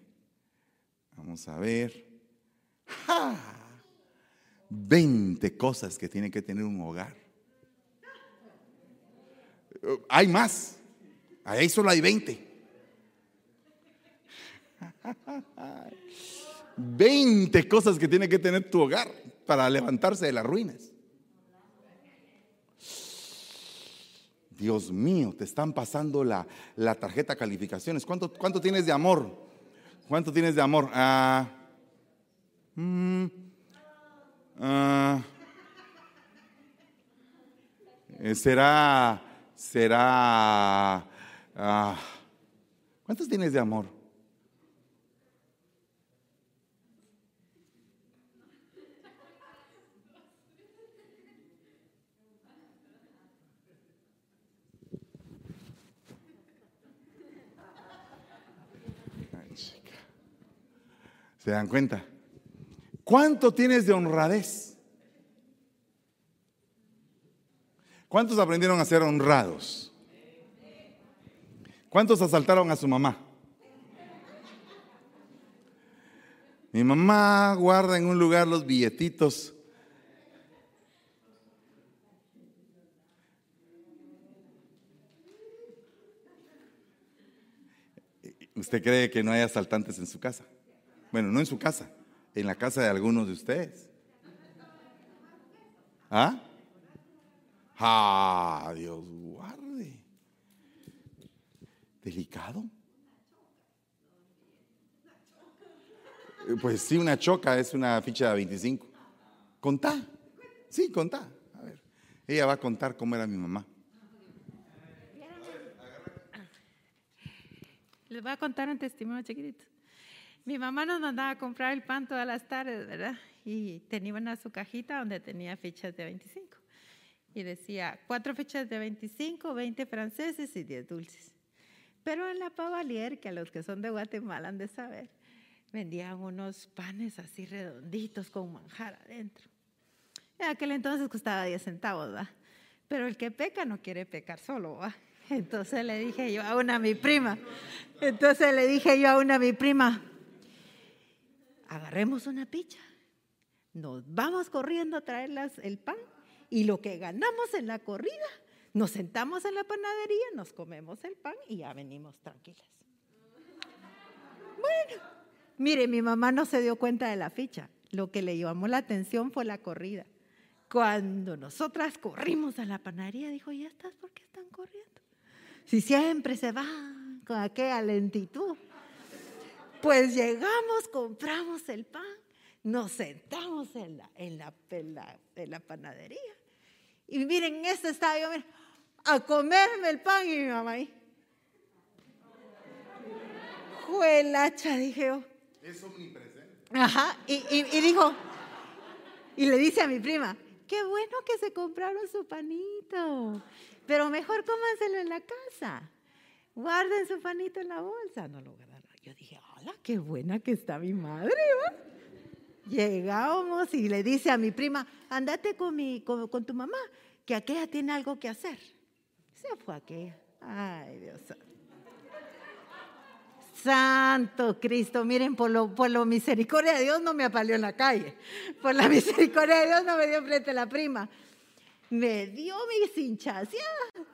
Vamos a ver. ¡Ja! 20 cosas que tiene que tener un hogar. Hay más. Ahí solo hay 20. 20 cosas que tiene que tener tu hogar para levantarse de las ruinas. Dios mío, te están pasando la, la tarjeta calificaciones. ¿Cuánto, ¿Cuánto tienes de amor? ¿Cuánto tienes de amor? Ah, mm, ah, eh, será, será, ah, ¿cuántos tienes de amor? ¿Se dan cuenta? ¿Cuánto tienes de honradez? ¿Cuántos aprendieron a ser honrados? ¿Cuántos asaltaron a su mamá? Mi mamá guarda en un lugar los billetitos. ¿Usted cree que no hay asaltantes en su casa? Bueno, no en su casa, en la casa de algunos de ustedes. ¿Ah? Ah, Dios guarde. ¿Delicado? Pues sí, una choca es una ficha de 25. Contá. Sí, contá. A ver. Ella va a contar cómo era mi mamá. Les voy a contar un testimonio chiquitito. Mi mamá nos mandaba a comprar el pan todas las tardes, ¿verdad? Y tenía una su cajita donde tenía fichas de 25. Y decía, cuatro fichas de 25, 20 franceses y 10 dulces. Pero en la Pavalier, que a los que son de Guatemala han de saber, vendían unos panes así redonditos con manjar adentro. En aquel entonces costaba 10 centavos, ¿va? Pero el que peca no quiere pecar solo, ¿va? Entonces le dije yo a una a mi prima, entonces le dije yo a una a mi prima, agarremos una picha, nos vamos corriendo a traer las- el pan y lo que ganamos en la corrida, nos sentamos en la panadería, nos comemos el pan y ya venimos tranquilas. Bueno, mire, mi mamá no se dio cuenta de la ficha. Lo que le llamó la atención fue la corrida. Cuando nosotras corrimos a la panadería, dijo, ¿ya estás? ¿Por qué están corriendo? Si siempre se van con aquella lentitud. Pues llegamos, compramos el pan, nos sentamos en la, en la, en la, en la panadería. Y miren, en este estaba yo, mira, a comerme el pan y mi mamá ahí. Juelacha, dije yo. Es omnipresente. Ajá, y, y- y dijo, y le dice a mi prima, qué bueno que se compraron su panito, pero mejor cómanselo en la casa. Guarden su panito en la bolsa. No lo guardaron. Yo dije, hola, qué buena que está mi madre. Llegamos y le dice a mi prima, andate con, tu mamá, que aquella tiene algo que hacer. Se fue aquella. Ay, Dios santo. Cristo, miren, por lo, por lo misericordia de Dios no me apaleó en la calle. Por la misericordia de Dios no me dio frente a la prima. Me dio mi cinchaseada.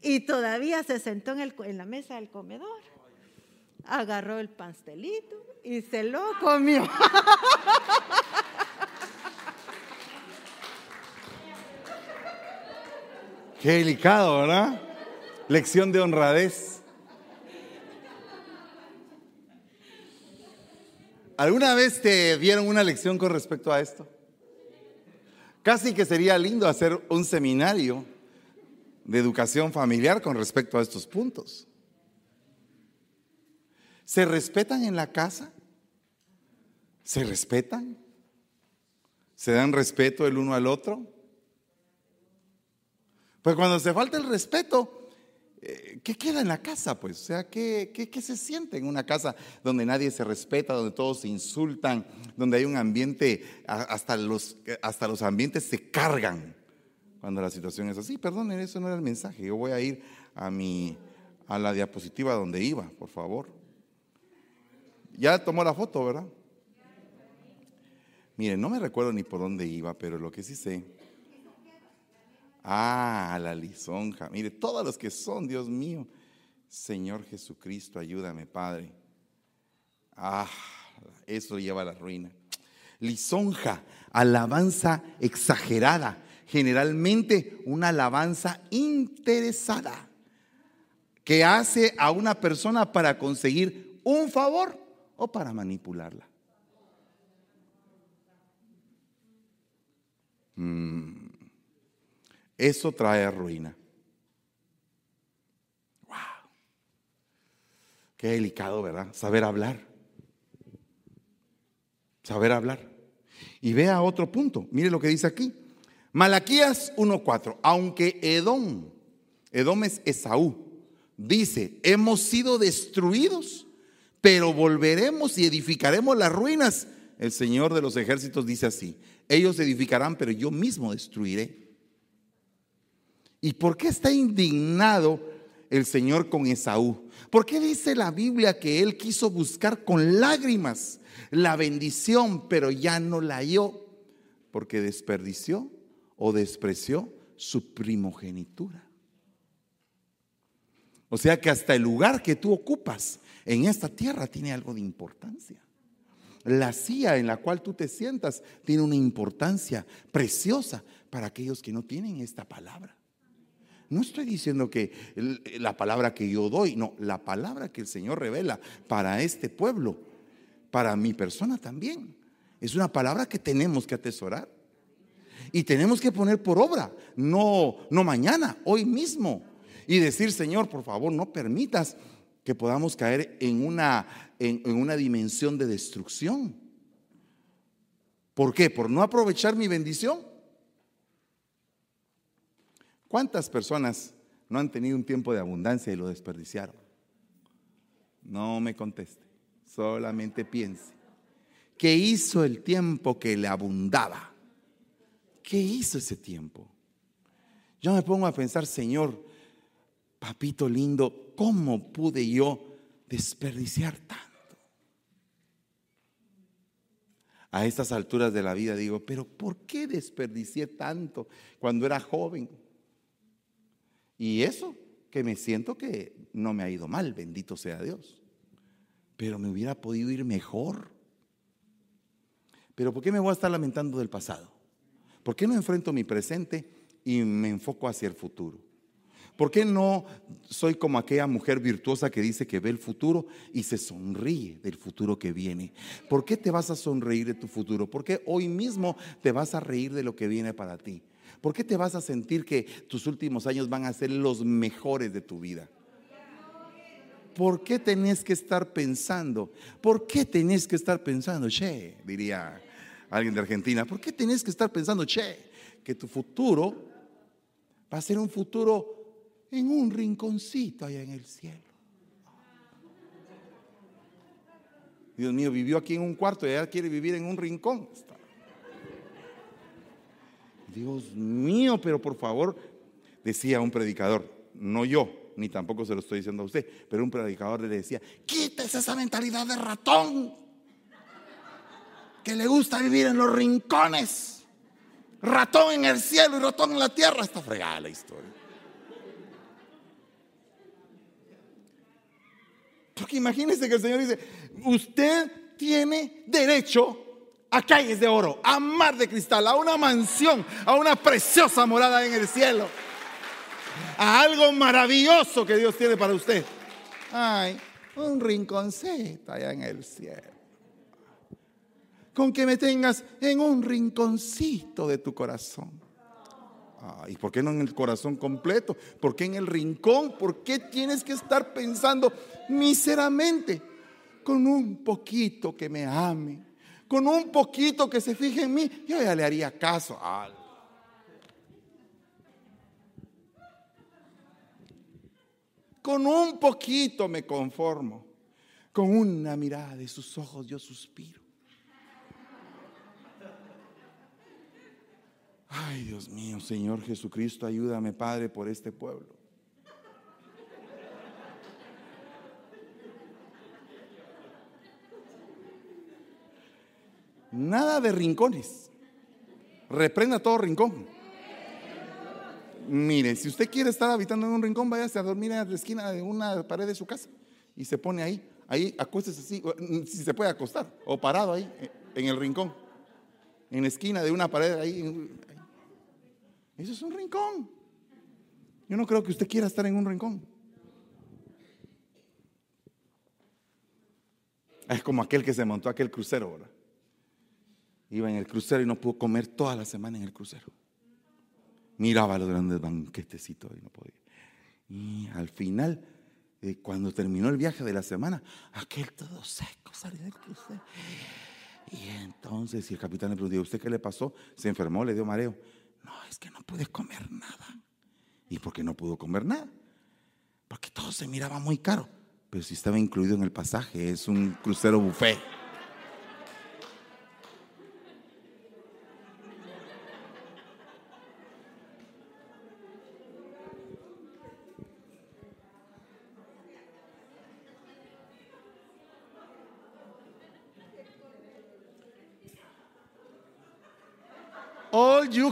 Y todavía se sentó en la mesa del comedor. Agarró el pastelito y se lo comió. Qué delicado, ¿verdad? Lección de honradez. ¿Alguna vez te dieron una lección con respecto a esto? Casi que sería lindo hacer un seminario de educación familiar con respecto a estos puntos. ¿Se respetan en la casa? ¿Se respetan? ¿Se dan respeto el uno al otro? Pues cuando se falta el respeto, eh, ¿qué queda en la casa? Pues, o sea, ¿qué, qué, qué se siente en una casa donde nadie se respeta, donde todos se insultan, donde hay un ambiente, hasta los, hasta los ambientes se cargan cuando la situación es así? Perdonen, eso no era el mensaje. Yo voy a ir a, mi, a la diapositiva donde iba, por favor. Ya tomó la foto, ¿verdad? Miren, no me recuerdo ni por dónde iba, pero lo que sí sé. Ah, la lisonja. Mire, todos los que son, Dios mío. Señor Jesucristo, ayúdame, Padre. Ah, eso lleva a la ruina. Lisonja, alabanza exagerada, generalmente una alabanza interesada que hace a una persona para conseguir un favor o para manipularla. Mm. Eso trae ruina. Wow. Qué delicado, ¿verdad? Saber hablar. Saber hablar. Y vea otro punto. Mire lo que dice aquí. Malaquías 1:4. Aunque Edom, Edom es Esaú, dice, hemos sido destruidos, pero volveremos y edificaremos las ruinas. El Señor de los ejércitos dice así, ellos edificarán, pero yo mismo destruiré. ¿Y por qué está indignado el Señor con Esaú? ¿Por qué dice la Biblia que él quiso buscar con lágrimas la bendición, pero ya no la halló? Porque desperdició o despreció su primogenitura. O sea que hasta el lugar que tú ocupas en esta tierra tiene algo de importancia. La silla en la cual tú te sientas tiene una importancia preciosa para aquellos que no tienen esta palabra. No estoy diciendo que la palabra que yo doy, no, la palabra que el Señor revela para este pueblo, para mi persona también. Es una palabra que tenemos que atesorar. Y tenemos que poner por obra, no, no mañana, hoy mismo. Y decir, Señor, por favor, no permitas que podamos caer en una, en, una dimensión de destrucción. ¿Por qué? ¿Por no aprovechar mi bendición? ¿Cuántas personas no han tenido un tiempo de abundancia y lo desperdiciaron? No me conteste, solamente piense. ¿Qué hizo el tiempo que le abundaba? ¿Qué hizo ese tiempo? Yo me pongo a pensar, Señor, papito lindo, ¿cómo pude yo desperdiciar tanto? A estas alturas de la vida digo, pero ¿por qué desperdicié tanto cuando era joven? Y eso, que me siento que no me ha ido mal, bendito sea Dios. Pero me hubiera podido ir mejor. Pero ¿por qué me voy a estar lamentando del pasado? ¿Por qué no enfrento mi presente y me enfoco hacia el futuro? ¿Por qué no soy como aquella mujer virtuosa que dice que ve el futuro y se sonríe del futuro que viene? ¿Por qué te vas a sonreír de tu futuro? ¿Por qué hoy mismo te vas a reír de lo que viene para ti? ¿Por qué te vas a sentir que tus últimos años van a ser los mejores de tu vida? ¿Por qué tenés que estar pensando? ¿Por qué tenés que estar pensando? Che, diría alguien de Argentina, ¿por qué tenés que estar pensando, che, que tu futuro va a ser un futuro en un rinconcito allá en el cielo? Dios mío, vivió aquí en un cuarto y ahora quiere vivir en un rincón. Dios mío, pero por favor, decía un predicador, no yo, ni tampoco se lo estoy diciendo a usted, pero un predicador le decía, quítese esa mentalidad de ratón, que le gusta vivir en los rincones, ratón en el cielo y ratón en la tierra, está fregada la historia. Porque imagínese que el Señor dice, usted tiene derecho a calles de oro, a mar de cristal, a una mansión, a una preciosa morada en el cielo, a algo maravilloso que Dios tiene para usted. Ay, un rinconcito allá en el cielo. Con que me tengas en un rinconcito de tu corazón. ¿Y por qué no en el corazón completo? ¿Por qué en el rincón? ¿Por qué tienes que estar pensando míseramente? Con un poquito que me ame, con un poquito que se fije en mí, yo ya le haría caso. Con un poquito me conformo. Con una mirada de sus ojos yo suspiro. Ay, Dios mío, Señor Jesucristo, ayúdame, Padre, por este pueblo. Nada de rincones. Reprenda todo rincón. Mire, si usted quiere estar habitando en un rincón, váyase a dormir en la esquina de una pared de su casa y se pone ahí Ahí acuéstese así, mm, si se puede acostar, o parado ahí, eh, en el rincón, en la esquina de una pared ahí. Eso es un rincón. Yo no creo que usted quiera estar en un rincón. Es como aquel que se montó aquel crucero, ¿verdad? Iba en el crucero y no pudo comer toda la semana en el crucero. Miraba los grandes banquetecitos y no podía. Y al final, eh, cuando terminó el viaje de la semana, aquel todo seco salió del crucero. Y entonces, y el capitán le preguntó, ¿usted qué le pasó? ¿Se enfermó? ¿Le dio mareo? No, es que no pude comer nada. ¿Y por qué no pudo comer nada? Porque todo se miraba muy caro. Pero si estaba incluido en el pasaje, es un crucero buffet.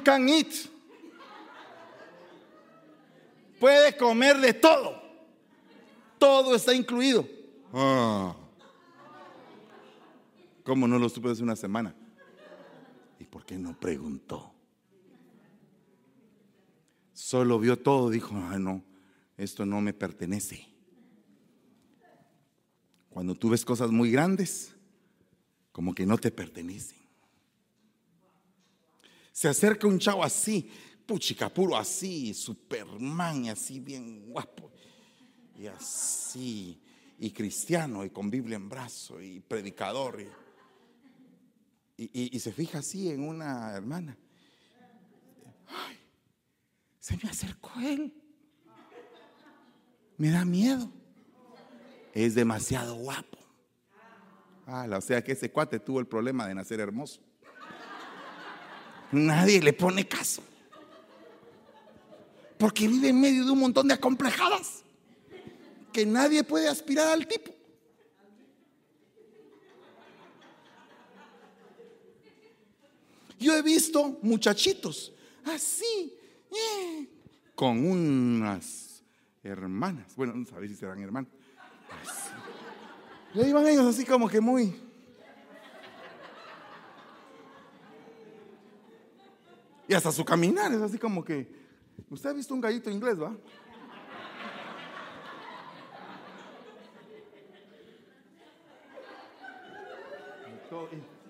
Can eat. Puede comer de todo. Todo está incluido. Ah. ¿Cómo no lo supe hace una semana? ¿Y por qué no preguntó? Solo vio todo, dijo, ah, no, esto no me pertenece. Cuando tú ves cosas muy grandes, como que no te pertenecen. Se acerca un chavo así, puchica, puro así, Superman, así bien guapo, y así, y cristiano, y con Biblia en brazo, y predicador, y, y- y se fija así en una hermana. Ay, se me acercó él. Me da miedo. Es demasiado guapo. Ah, o sea que ese cuate tuvo el problema de nacer hermoso. Nadie le pone caso. Porque vive en medio de un montón de acomplejadas. Que nadie puede aspirar al tipo. Yo he visto muchachitos así, eh, con unas hermanas. Bueno, no sabéis si serán hermanas. Ahí van ellos así como que muy... Y hasta su caminar es así como que. ¿Usted ha visto un gallito inglés, va?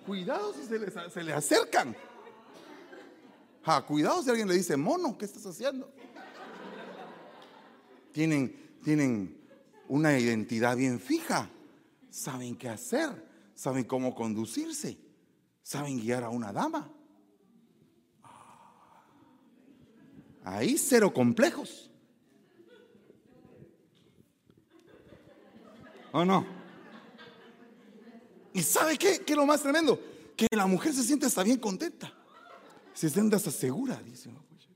Cuidado si se le, se le acercan. Ah, cuidado si alguien le dice, mono, ¿qué estás haciendo? Tienen, tienen una identidad bien fija. Saben qué hacer. Saben cómo conducirse. Saben guiar a una dama. Ahí cero complejos. ¿O no? ¿Y sabe qué? ¿Qué es lo más tremendo? Que la mujer se siente hasta bien contenta. Se siente hasta segura. Dice, "No, pues,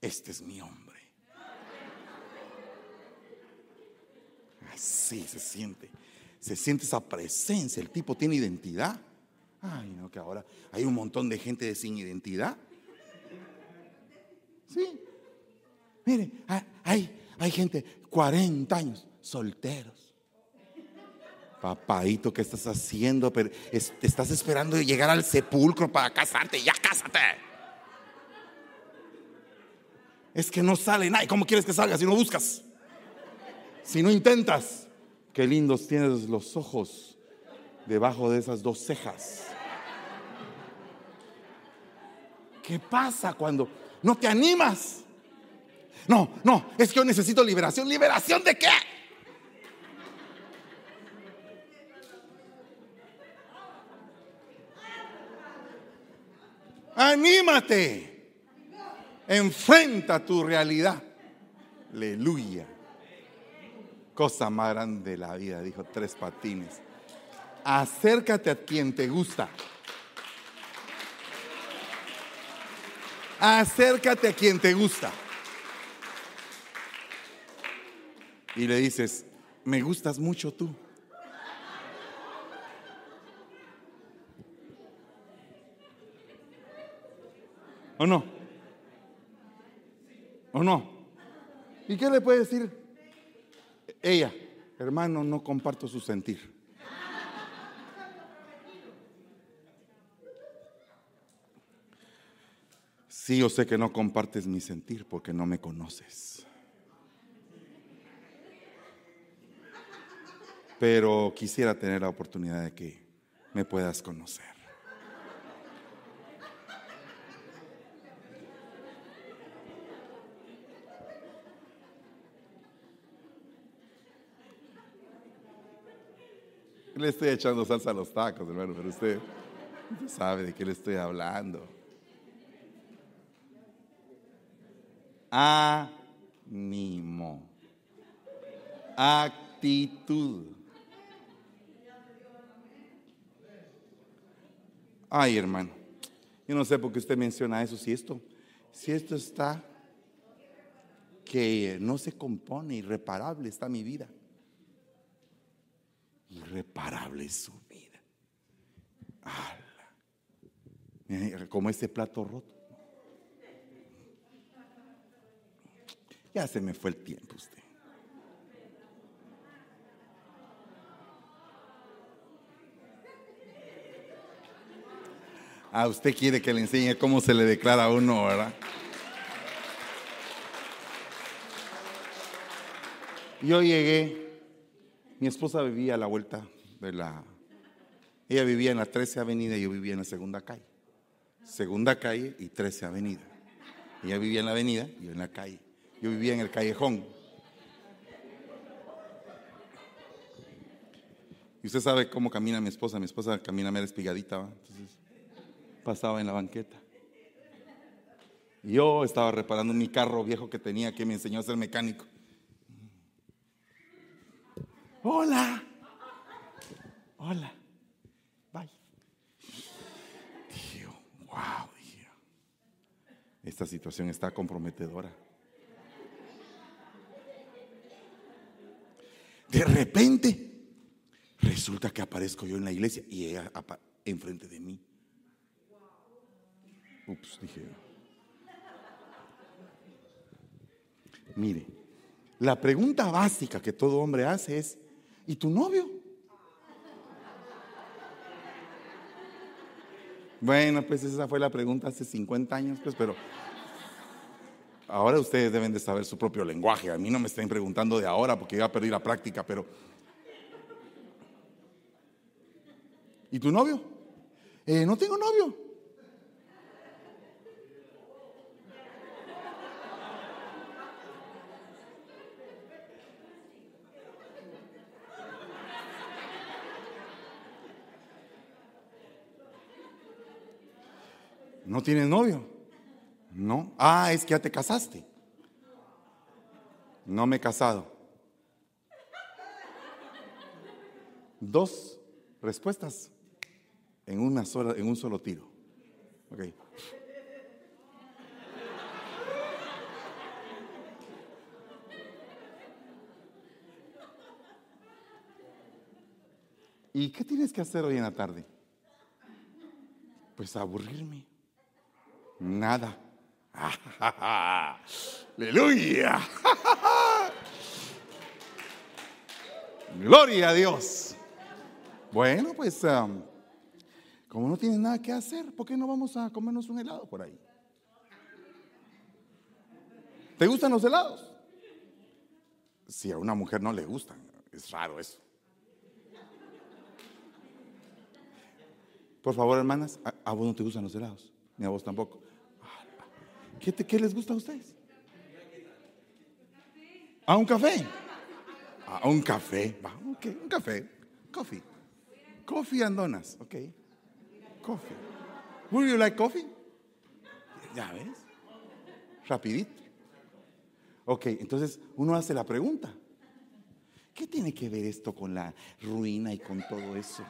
este es mi hombre. Así se siente. Se siente esa presencia. El tipo tiene identidad. Ay, no, que ahora hay un montón de gente de sin identidad. Sí. Mire, hay, hay gente, 40 años, solteros. Papadito, ¿qué estás haciendo? Estás esperando llegar al sepulcro para casarte. Ya cásate. Es que no sale nada. ¿Y ¿Cómo quieres que salga si no buscas? Si no intentas. Qué lindos tienes los ojos debajo de esas dos cejas. ¿Qué pasa cuando no te animas? No, no, es que yo necesito liberación. ¿Liberación de qué? Anímate. Enfrenta tu realidad. Aleluya. Cosa más grande de la vida, dijo Tres Patines. Acércate a quien te gusta. Acércate a quien te gusta. Y le dices, me gustas mucho tú. ¿O no? ¿O no? ¿Y qué le puede decir ella? Hermano, no comparto su sentir. Sí, yo sé que no compartes mi sentir porque no me conoces. Pero quisiera tener la oportunidad de que me puedas conocer. Le estoy echando salsa a los tacos, hermano, pero usted, sabe de qué le estoy hablando. Ánimo. Actitud. Ay, hermano. Yo no sé por qué usted menciona eso. Si esto, si esto está que no se compone, irreparable está mi vida. Irreparable es su vida. Como este plato roto. Ya se me fue el tiempo usted. Ah, usted quiere que le enseñe cómo se le declara a uno, ¿verdad? Yo llegué, mi esposa vivía a la vuelta de la... Ella vivía en la 13 Avenida y yo vivía en la segunda calle. Segunda calle y 13 Avenida. Ella vivía en la avenida y yo en la calle. Yo vivía en el callejón. Y usted sabe cómo camina mi esposa. Mi esposa camina mera espigadita, ¿va? Entonces pasaba en la banqueta. Yo estaba reparando mi carro viejo que tenía que me enseñó a ser mecánico. Hola. Hola. Bye. Yo, wow, yo. Esta situación está comprometedora. De repente, resulta que aparezco yo en la iglesia y ella enfrente de mí. Ups, dije. Mire, la pregunta básica que todo hombre hace es, ¿y tu novio? Bueno, pues esa fue la pregunta hace 50 años, pues, pero ahora ustedes deben de saber su propio lenguaje. A mí no me estén preguntando de ahora porque ya perdí la práctica, pero... ¿Y tu novio? "Eh, no tengo novio. ¿No tienes novio? No. Ah, es que ya te casaste. No me he casado. Dos respuestas en una sola, en un solo tiro. ¿Y qué tienes que hacer hoy en la tarde? Pues aburrirme. Nada. Aleluya. Gloria a Dios. Bueno, pues um, como no tienes nada que hacer, ¿por qué no vamos a comernos un helado por ahí? ¿Te gustan los helados? Si a una mujer no le gustan, es raro eso. Por favor, hermanas, ¿a, a vos no te gustan los helados? Ni a vos tampoco. ¿Qué, les gusta a ustedes? ¿A un café? A un café. Va, un café. Coffee. Coffee and donuts. Ok. Coffee. Would you like coffee? Ya ves. Rapidito. Ok, entonces uno hace la pregunta. ¿Qué tiene que ver esto con la ruina y con todo eso?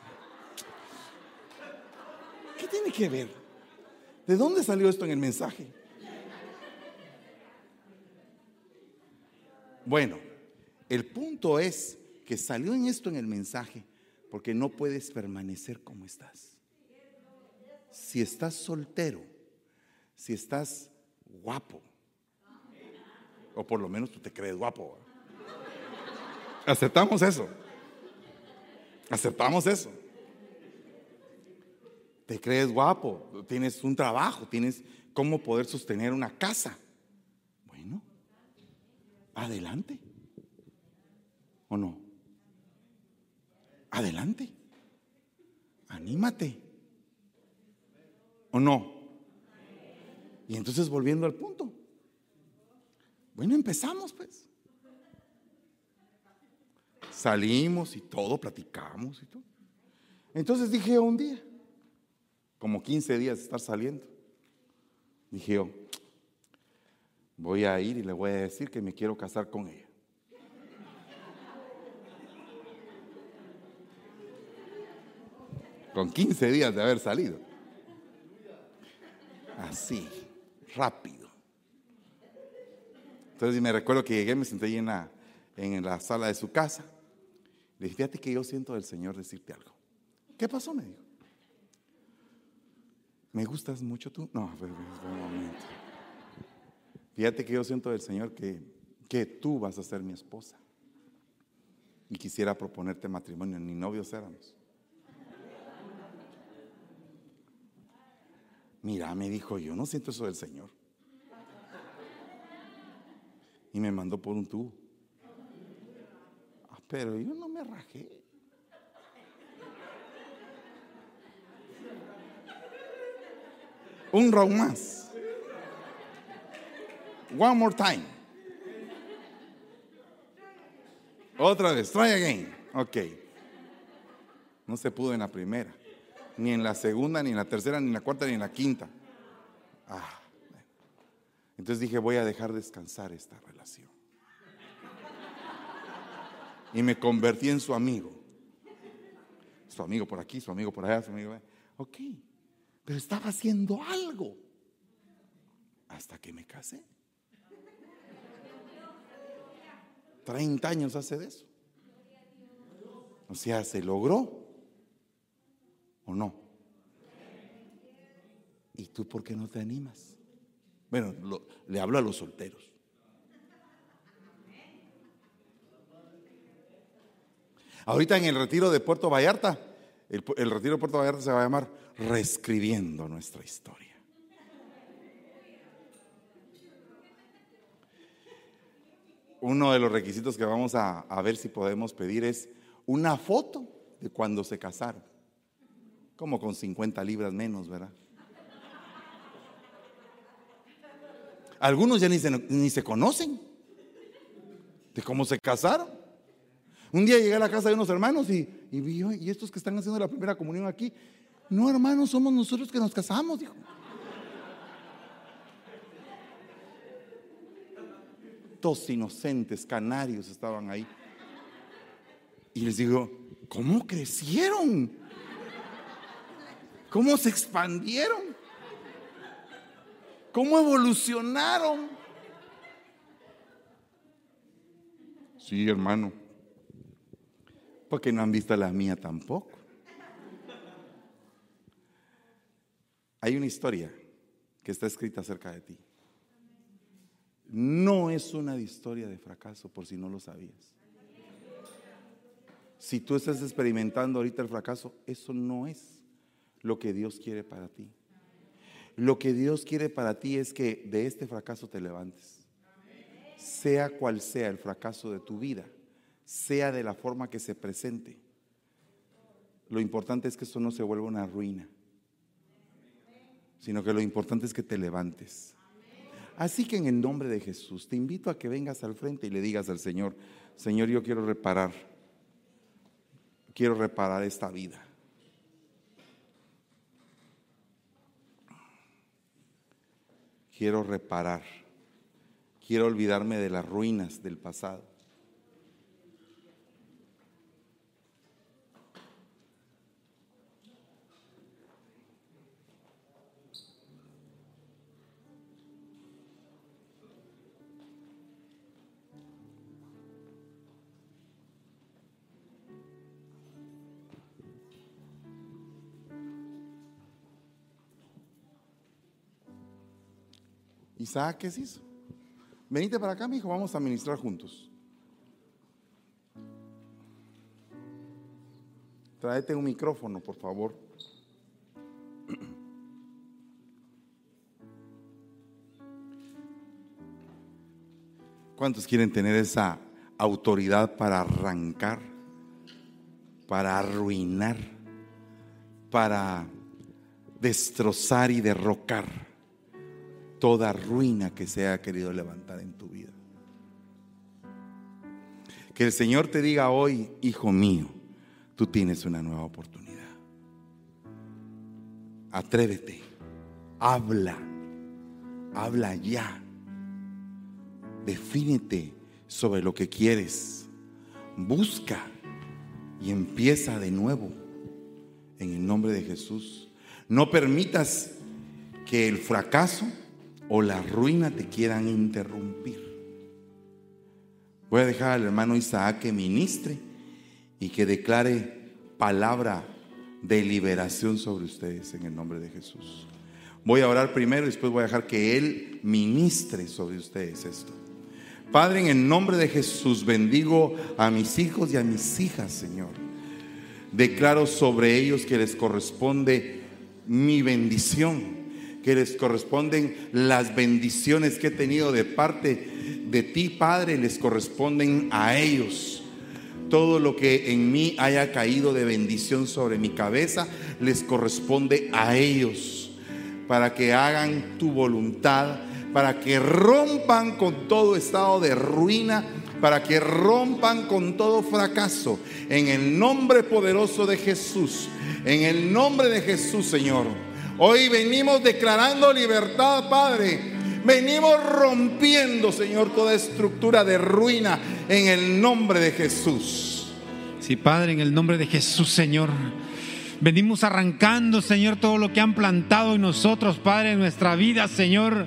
¿Qué tiene que ver? ¿De dónde salió esto en el mensaje? Bueno, el punto es que salió en esto en el mensaje porque no puedes permanecer como estás. Si estás soltero, si estás guapo, o por lo menos tú te crees guapo. Aceptamos eso. Aceptamos eso. Te crees guapo, tienes un trabajo, tienes cómo poder sostener una casa. Adelante. ¿O no? Adelante. Anímate. ¿O no? Y entonces volviendo al punto. Bueno, empezamos pues. Salimos y todo, platicamos y todo. Entonces dije un día, como 15 días de estar saliendo, dije yo, voy a ir y le voy a decir que me quiero casar con ella. Con 15 días de haber salido. Así, rápido. Entonces me recuerdo que llegué, me senté ahí en la, en la sala de su casa. Le dije, fíjate que yo siento del Señor decirte algo. ¿Qué pasó? Me dijo. ¿Me gustas mucho tú? No, pero, pero, un momento. Fíjate que yo siento del Señor que, que tú vas a ser mi esposa. Y quisiera proponerte matrimonio, ni novios éramos. Mira, me dijo, yo no siento eso del Señor. Y me mandó por un tubo. Ah, pero yo no me rajé. Un round más. One more time. Otra vez, try again. Ok. No se pudo en la primera, ni en la segunda, ni en la tercera, ni en la cuarta, ni en la quinta. Ah. Entonces dije, voy a dejar descansar esta relación. Y me convertí en su amigo. Su amigo por aquí, su amigo por allá, su amigo. Ok, pero estaba haciendo algo hasta que me casé. 30 años hace de eso. O sea, ¿se logró o no? ¿Y tú por qué no te animas? Bueno, le hablo a los solteros. Ahorita en el retiro de Puerto Vallarta, el, el retiro de Puerto Vallarta se va a llamar Reescribiendo nuestra historia. Uno de los requisitos que vamos a, ver si podemos pedir es una foto de cuando se casaron. Como con 50 libras menos, ¿verdad? Algunos ya ni se, ni se conocen de cómo se casaron. Un día llegué a la casa de unos hermanos y, y vi, "Oye, ¿y estos que están haciendo la primera comunión aquí? No, hermanos, somos nosotros que nos casamos, dijo. Dos inocentes canarios estaban ahí. Y les digo, ¿cómo crecieron? ¿Cómo se expandieron? ¿Cómo evolucionaron? Sí, hermano. Porque no han visto la mía tampoco. Hay una historia que está escrita acerca de ti. No es una historia de fracaso, por si no lo sabías. Si tú estás experimentando ahorita el fracaso, eso no es lo que Dios quiere para ti. Lo que Dios quiere para ti es que de este fracaso te levantes. Sea cual sea el fracaso de tu vida, sea de la forma que se presente. Lo importante es que esto no se vuelva una ruina, sino que lo importante es que te levantes. Así que en el nombre de Jesús te invito a que vengas al frente y le digas al Señor, Señor, yo quiero reparar, quiero reparar esta vida. Quiero reparar, quiero olvidarme de las ruinas del pasado. Isaac, ¿qué se hizo? Venite para acá, mi hijo, vamos a ministrar juntos. Tráete un micrófono, por favor. ¿Cuántos quieren tener esa autoridad para arrancar, para arruinar, para destrozar y derrocar toda ruina que se haya querido levantar en tu vida? Que el Señor te diga hoy, hijo mío, tú tienes una nueva oportunidad. Atrévete, habla, habla ya. Defínete sobre lo que quieres. Busca y empieza de nuevo en el nombre de Jesús. No permitas que el fracaso o la ruina te quieran interrumpir. Voy a dejar al hermano Isaac que ministre y que declare palabra de liberación sobre ustedes en el nombre de Jesús. Voy a orar primero y después voy a dejar que Él ministre sobre ustedes esto. Padre, en el nombre de Jesús bendigo a mis hijos y a mis hijas, Señor. Declaro sobre ellos que les corresponde mi bendición, que les corresponden las bendiciones que he tenido de parte de ti, Padre, les corresponden a ellos. Todo lo que en mí haya caído de bendición sobre mi cabeza, les corresponde a ellos, para que hagan tu voluntad para que rompan con todo estado de ruina, para que rompan con todo fracaso. En el nombre poderoso de Jesús, en el nombre de Jesús, Señor. Hoy venimos declarando libertad, Padre. Venimos rompiendo, Señor, toda estructura de ruina en el nombre de Jesús. Sí, Padre, en el nombre de Jesús, Señor. Venimos arrancando, Señor, todo lo que han plantado en nosotros, Padre, en nuestra vida, Señor.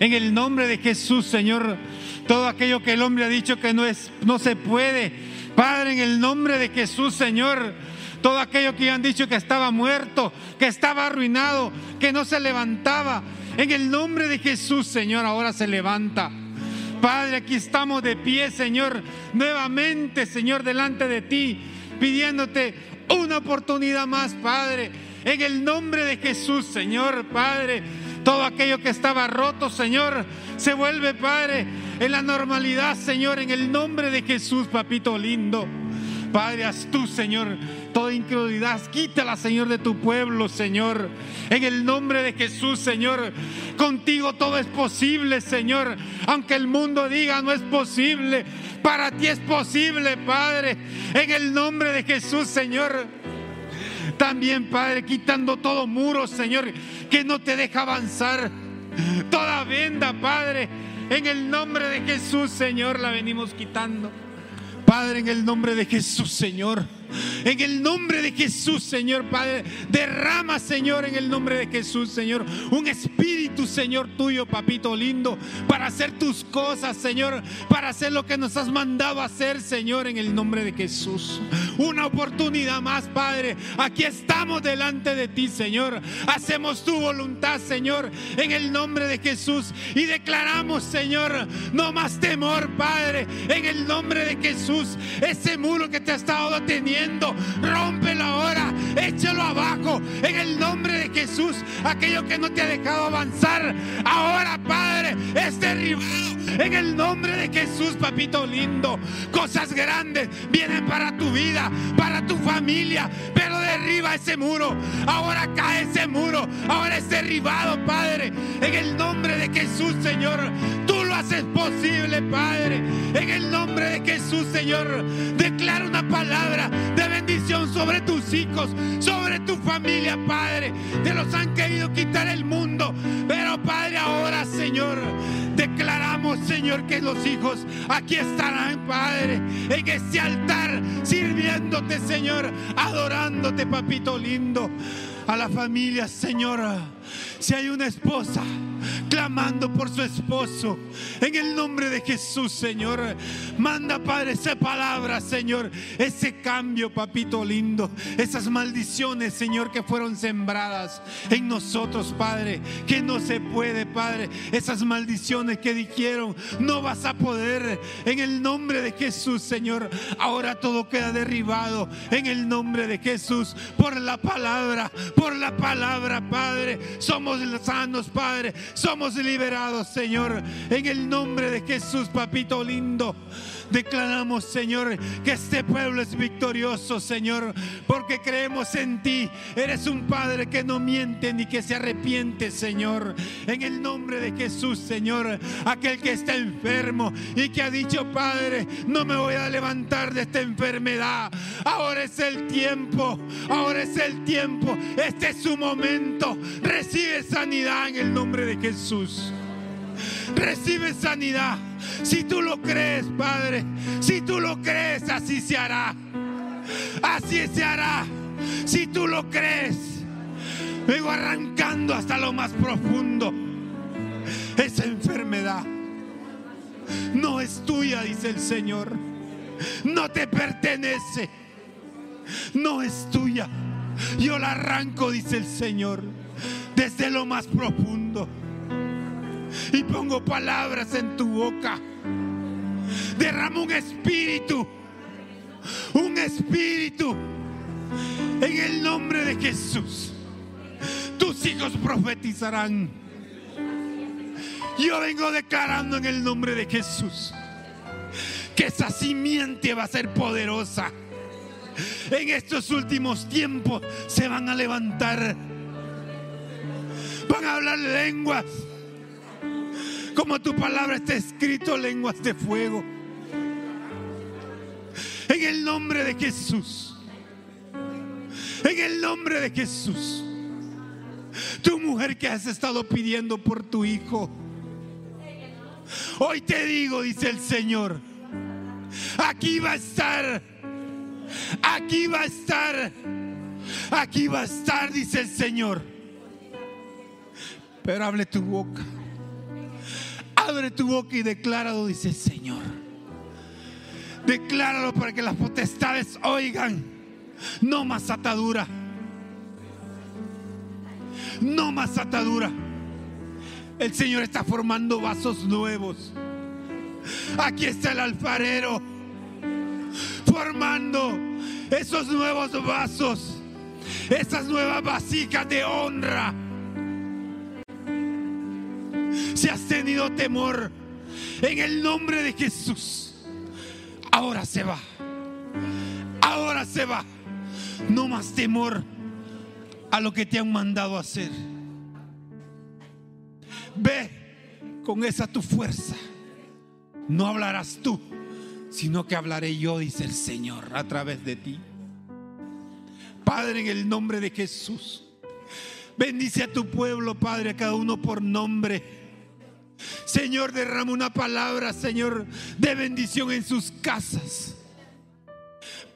En el nombre de Jesús, Señor, todo aquello que el hombre ha dicho que no es no se puede. Padre, en el nombre de Jesús, Señor, todo aquello que han dicho que estaba muerto, que estaba arruinado, que no se levantaba. En el nombre de Jesús, Señor, ahora se levanta. Padre, aquí estamos de pie, Señor, nuevamente, Señor, delante de ti, pidiéndote una oportunidad más, Padre. En el nombre de Jesús, Señor, Padre. Todo aquello que estaba roto, Señor, se vuelve, Padre, en la normalidad, Señor, en el nombre de Jesús, papito lindo. Padre, haz tú, Señor, toda incredulidad, quítala, Señor, de tu pueblo, Señor. En el nombre de Jesús, Señor, contigo todo es posible, Señor. Aunque el mundo diga no es posible, para ti es posible, Padre. En el nombre de Jesús, Señor. También, Padre, quitando todo muro, Señor, que no te deja avanzar. Toda venda, Padre, en el nombre de Jesús, Señor, la venimos quitando. Padre, en el nombre de Jesús, Señor. En el nombre de Jesús, Señor Padre, derrama, Señor, en el nombre de Jesús, Señor, un espíritu, Señor tuyo, papito lindo, para hacer tus cosas, Señor, para hacer lo que nos has mandado hacer, Señor, en el nombre de Jesús. Una oportunidad más, Padre. Aquí estamos delante de ti, Señor. Hacemos tu voluntad, Señor, en el nombre de Jesús. Y declaramos, Señor, no más temor, Padre, en el nombre de Jesús. Ese muro que te ha estado deteniendo, rómpelo ahora, échalo abajo, en el nombre de Jesús. Aquello que no te ha dejado avanzar, ahora, Padre, es derribado. En el nombre de Jesús, papito lindo. Cosas grandes vienen para tu vida, para tu familia. Pero derriba ese muro. Ahora cae ese muro. Ahora es derribado, Padre. En el nombre de Jesús, Señor. Tú lo haces posible, Padre. En el nombre de Jesús, Señor. Declara una palabra de bendición sobre tus hijos, sobre tu familia, Padre. Te los han querido quitar el mundo. Pero, Padre, ahora, Señor, declaramos, Señor, que los hijos aquí estarán, Padre, en este altar, sirviéndote, Señor, adorándote, papito lindo. A la familia, Señor, Si hay una esposa clamando por su esposo, en el nombre de Jesús, Señor, manda, Padre, esa palabra, Señor, ese cambio, papito lindo, esas maldiciones, Señor, que fueron sembradas en nosotros, Padre, que no se puede, Padre, esas maldiciones que dijeron, no vas a poder, en el nombre de Jesús, Señor, ahora todo queda derribado, en el nombre de Jesús, por la palabra, por la palabra, Padre, somos sanos, Padre, somos liberados, Señor, en el nombre de Jesús, papito lindo. Declaramos, Señor, que este pueblo es victorioso, Señor, porque creemos en ti. Eres un Padre que no miente ni que se arrepiente, Señor. En el nombre de Jesús, Señor, aquel que está enfermo y que ha dicho, Padre, no me voy a levantar de esta enfermedad. Ahora es el tiempo, ahora es el tiempo, este es su momento. Recibe sanidad en el nombre de Jesús. Recibe sanidad. Si tú lo crees, Padre, si tú lo crees, así se hará. Así se hará. Si tú lo crees, vengo arrancando hasta lo más profundo. Esa enfermedad no es tuya, dice el Señor. No te pertenece. No es tuya. Yo la arranco, dice el Señor, desde lo más profundo y pongo palabras en tu boca. Derramo un espíritu, un espíritu en el nombre de Jesús. Tus hijos profetizarán. Yo vengo declarando en el nombre de Jesús que esa simiente va a ser poderosa. En estos últimos tiempos se van a levantar. Van a hablar lenguas como tu palabra está escrito, lenguas de fuego. En el nombre de Jesús. En el nombre de Jesús. Tu mujer que has estado pidiendo por tu hijo. Hoy te digo, dice el Señor, aquí va a estar. Aquí va a estar. Aquí va a estar, dice el Señor. Pero hable tu boca. Abre tu boca y decláralo, dice el Señor. Decláralo para que las potestades oigan. No más atadura. No más atadura. El Señor está formando vasos nuevos. Aquí está el alfarero formando esos nuevos vasos, esas nuevas vasijas de honra si has tenido temor, en el nombre de Jesús, ahora se va. Ahora se va. No más temor a lo que te han mandado hacer. Ve con esa tu fuerza. No hablarás tú, sino que hablaré yo, dice el Señor, a través de ti. Padre, en el nombre de Jesús. Bendice a tu pueblo, Padre, a cada uno por nombre. Señor, derrama una palabra, Señor, de bendición en sus casas.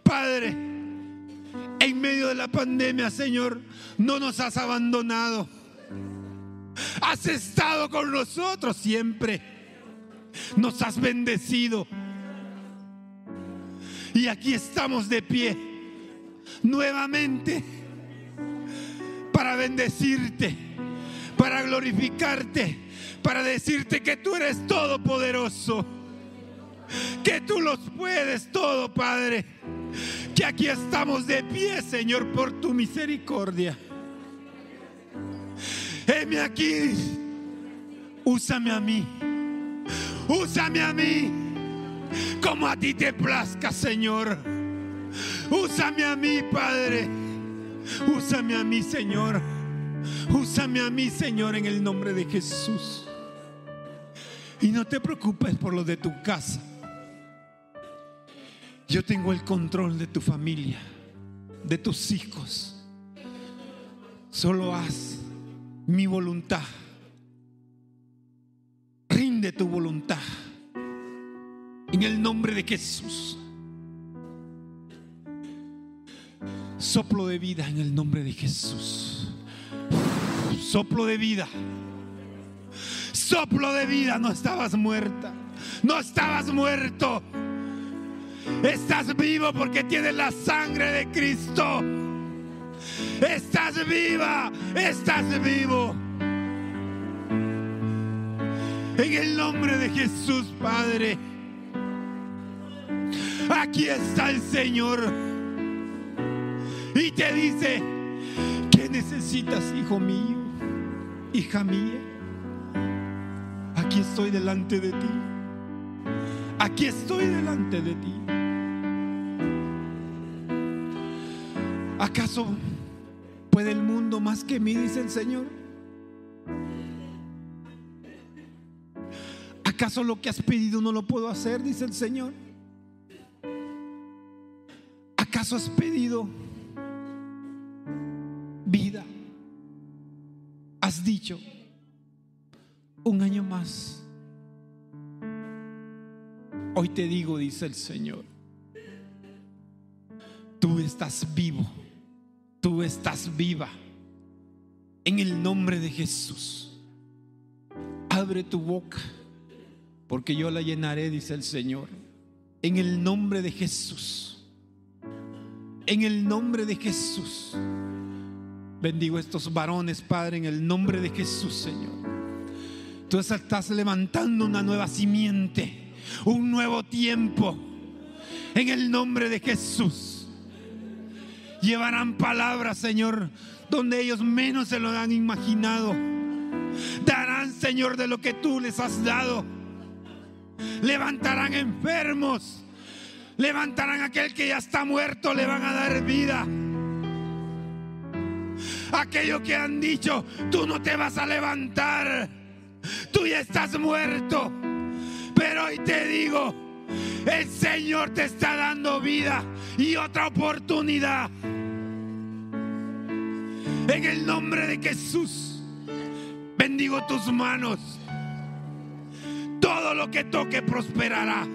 Padre, en medio de la pandemia, Señor, no nos has abandonado. Has estado con nosotros siempre. Nos has bendecido. Y aquí estamos de pie nuevamente para bendecirte, para glorificarte para decirte que tú eres todopoderoso, que tú los puedes todo, Padre, que aquí estamos de pie, Señor, por tu misericordia. Heme aquí, úsame a mí, úsame a mí, como a ti te plazca, Señor. Úsame a mí, Padre, úsame a mí, Señor. Úsame a mí, Señor, en el nombre de Jesús. Y no te preocupes por lo de tu casa. Yo tengo el control de tu familia, de tus hijos. Solo haz mi voluntad. Rinde tu voluntad. En el nombre de Jesús. Soplo de vida en el nombre de Jesús. Soplo de vida. Soplo de vida. No estabas muerta. No estabas muerto. Estás vivo porque tienes la sangre de Cristo. Estás viva. Estás vivo. En el nombre de Jesús, Padre. Aquí está el Señor. Y te dice, ¿qué necesitas, hijo mío? Hija mía. Aquí estoy delante de ti. Aquí estoy delante de ti. ¿Acaso puede el mundo más que mí, dice el Señor? ¿Acaso lo que has pedido no lo puedo hacer, dice el Señor? ¿Acaso has pedido vida? Has dicho un año más. Hoy te digo, dice el Señor, tú estás vivo, tú estás viva. En el nombre de Jesús, abre tu boca, porque yo la llenaré, dice el Señor. En el nombre de Jesús, en el nombre de Jesús. Bendigo a estos varones, Padre, en el nombre de Jesús, Señor. Tú estás levantando una nueva simiente, un nuevo tiempo. En el nombre de Jesús. Llevarán palabras, Señor, donde ellos menos se lo han imaginado. Darán, Señor, de lo que tú les has dado. Levantarán enfermos. Levantarán a aquel que ya está muerto, le van a dar vida. Aquello que han dicho, tú no te vas a levantar. Tú ya estás muerto. Pero hoy te digo, el Señor te está dando vida y otra oportunidad. En el nombre de Jesús, bendigo tus manos. Todo lo que toque prosperará.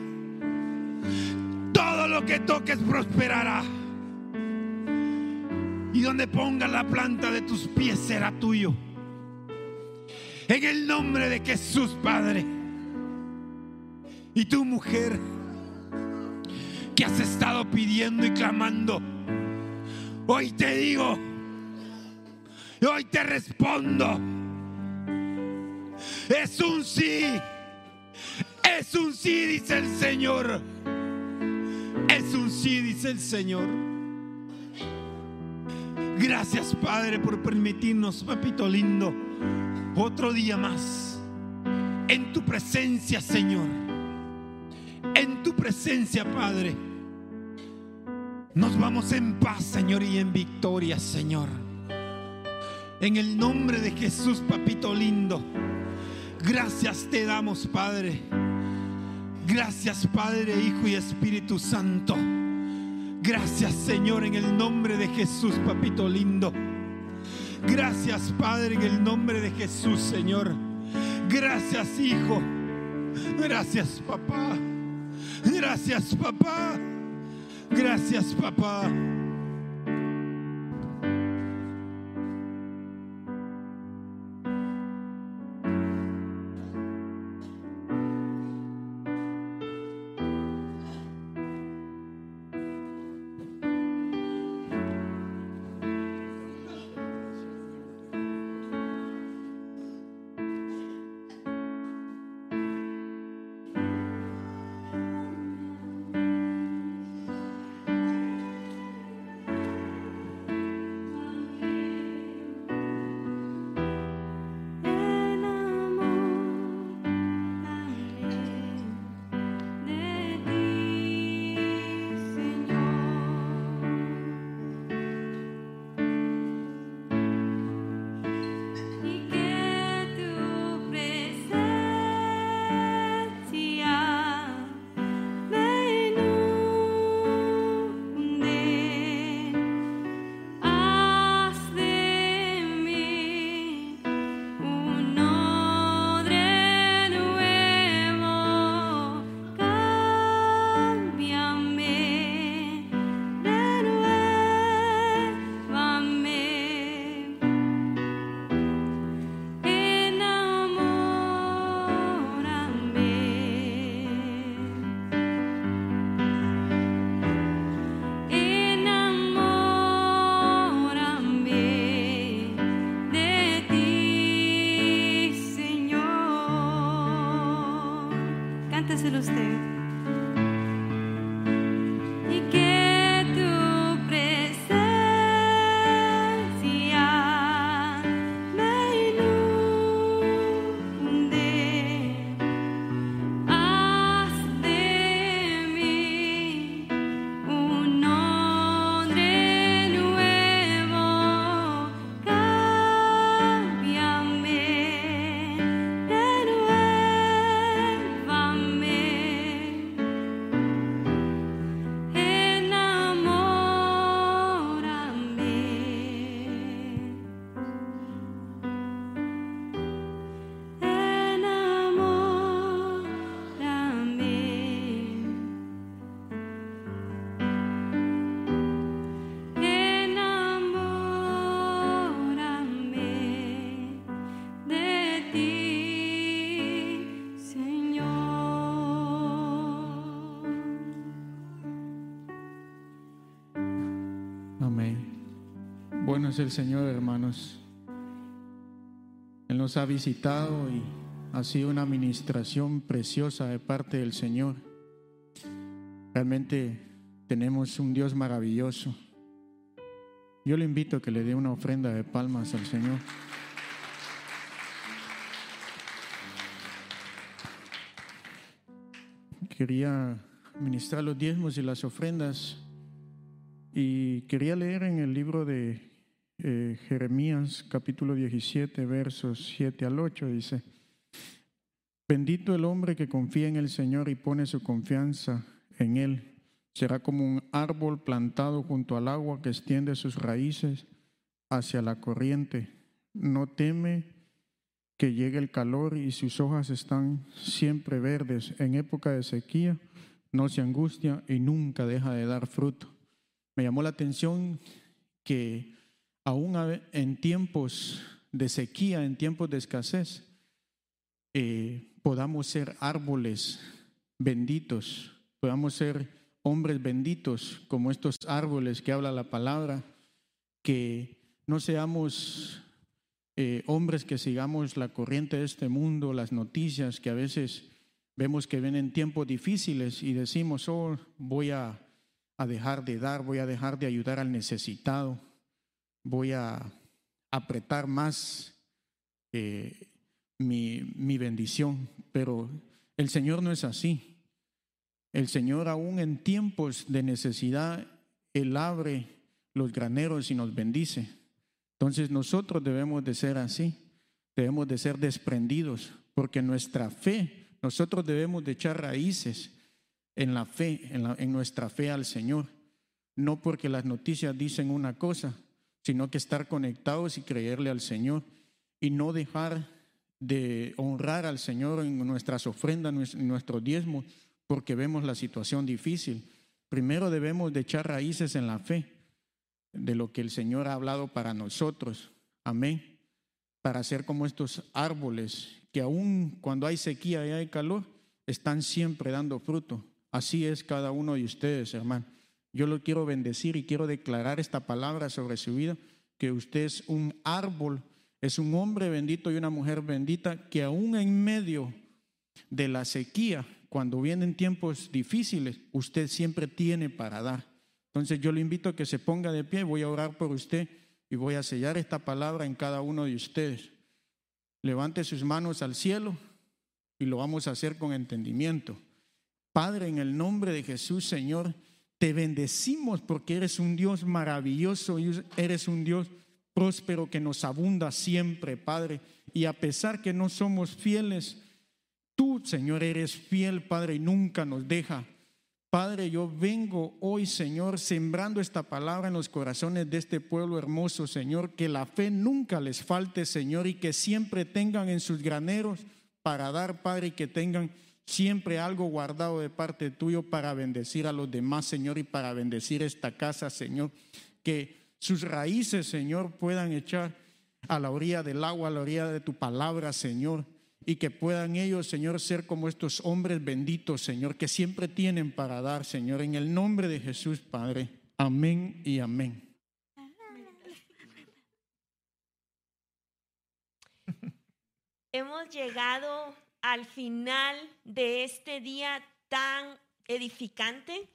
Todo lo que toques prosperará. Y donde pongas la planta de tus pies será tuyo. En el nombre de Jesús, Padre. Y tu mujer que has estado pidiendo y clamando, hoy te digo, hoy te respondo. Es un sí. Es un sí, dice el Señor. Es un sí, dice el Señor. Gracias, Padre, por permitirnos, papito lindo, otro día más en tu presencia, Señor. En tu presencia, Padre. Nos vamos en paz, Señor, y en victoria, Señor. En el nombre de Jesús, papito lindo. Gracias te damos, Padre. Gracias, Padre, Hijo y Espíritu Santo. Gracias, Señor, en el nombre de Jesús, papito lindo. Gracias, Padre, en el nombre de Jesús, Señor. Gracias, Hijo. Gracias, papá. Gracias, papá. Gracias, papá. El Señor, hermanos. Él nos ha visitado y ha sido una administración preciosa de parte del Señor. Realmente tenemos un Dios maravilloso. Yo le invito a que le dé una ofrenda de palmas al Señor. Quería ministrar los diezmos y las ofrendas y quería leer en el libro de eh, Jeremías capítulo 17 versos 7 al 8 dice, bendito el hombre que confía en el Señor y pone su confianza en Él. Será como un árbol plantado junto al agua que extiende sus raíces hacia la corriente. No teme que llegue el calor y sus hojas están siempre verdes. En época de sequía no se angustia y nunca deja de dar fruto. Me llamó la atención que aún en tiempos de sequía, en tiempos de escasez, eh, podamos ser árboles benditos, podamos ser hombres benditos como estos árboles que habla la palabra, que no seamos eh, hombres que sigamos la corriente de este mundo, las noticias que a veces vemos que vienen tiempos difíciles y decimos, oh, voy a, a dejar de dar, voy a dejar de ayudar al necesitado, voy a apretar más eh, mi, mi bendición. Pero el Señor no es así. El Señor aún en tiempos de necesidad, Él abre los graneros y nos bendice. Entonces nosotros debemos de ser así, debemos de ser desprendidos, porque nuestra fe, nosotros debemos de echar raíces en la fe, en, nuestra fe al Señor, no porque las noticias dicen una cosa, sino que estar conectados y creerle al Señor y no dejar de honrar al Señor en nuestras ofrendas, en nuestros diezmos, porque vemos la situación difícil. Primero debemos de echar raíces en la fe de lo que el Señor ha hablado para nosotros. Amén. Para ser como estos árboles que aun cuando hay sequía y hay calor, están siempre dando fruto. Así es cada uno de ustedes, hermano. Yo lo quiero bendecir y quiero declarar esta palabra sobre su vida, que usted es un árbol, es un hombre bendito y una mujer bendita que aún en medio de la sequía, cuando vienen tiempos difíciles, usted siempre tiene para dar. Entonces yo le invito a que se ponga de pie, voy a orar por usted y voy a sellar esta palabra en cada uno de ustedes. Levante sus manos al cielo y lo vamos a hacer con entendimiento. Padre, en el nombre de Jesús, Señor, te bendecimos porque eres un Dios maravilloso eres un Dios próspero que nos abunda siempre, Padre. Y a pesar que no somos fieles, tú, Señor, eres fiel, Padre, y nunca nos deja. Padre, yo vengo hoy, Señor, sembrando esta palabra en los corazones de este pueblo hermoso, Señor, que la fe nunca les falte, Señor, y que siempre tengan en sus graneros para dar, Padre, y que tengan siempre algo guardado de parte tuyo para bendecir a los demás, Señor, y para bendecir esta casa, Señor, que sus raíces, Señor, puedan echar a la orilla del agua, a la orilla de tu palabra, Señor y que puedan ellos, Señor, ser como estos hombres benditos, Señor, que siempre tienen para dar, Señor, en el nombre de Jesús, Padre. Amén y amén. Hemos llegado al final de este día tan edificante.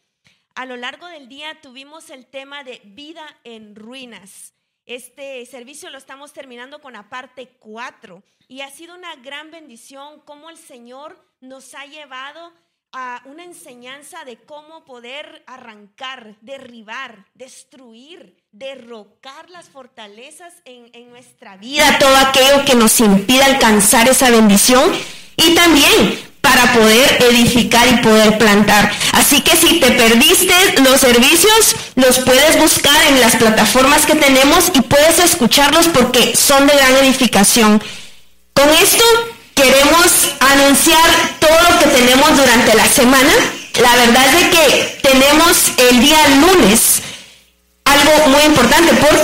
A lo largo del día tuvimos el tema de vida en ruinas. Este servicio lo estamos terminando con la parte 4 y ha sido una gran bendición cómo el Señor nos ha llevado a una enseñanza de cómo poder arrancar, derribar, destruir, derrocar las fortalezas en, en nuestra vida, todo aquello que nos impida alcanzar esa bendición y también para poder edificar y poder plantar. Así que si te perdiste los servicios, los puedes buscar en las plataformas que tenemos y puedes escucharlos porque son de gran edificación. Con esto queremos anunciar todo lo que tenemos durante la semana. La verdad es que tenemos el día lunes algo muy importante porque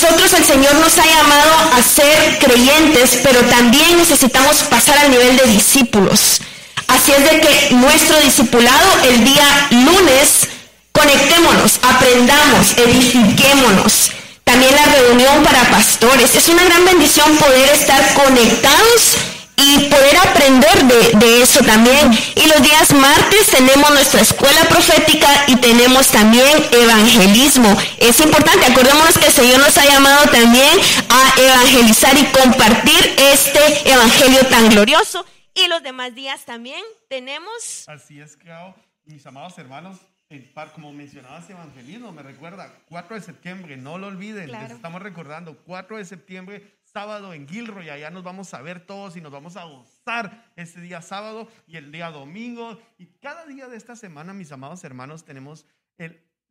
nosotros el Señor nos ha llamado a ser creyentes, pero también necesitamos pasar al nivel de discípulos. Así es de que nuestro discipulado el día lunes, conectémonos, aprendamos, edifiquémonos. también la reunión para pastores. Es una gran bendición poder estar conectados y poder aprender de, de eso también. Y los días martes tenemos nuestra escuela profética y tenemos también evangelismo. Es importante, acordémonos que el Señor nos ha llamado también a evangelizar y compartir este evangelio tan glorioso. Y los demás días también tenemos Así es, Clau. Mis amados hermanos, el par, como mencionabas evangelismo, me recuerda, 4 de septiembre, no lo olviden, les estamos recordando, 4 de septiembre, sábado en Gilroy, allá nos vamos a ver todos y nos vamos a gozar este día sábado y el día domingo. Y cada día de esta semana, mis amados hermanos, tenemos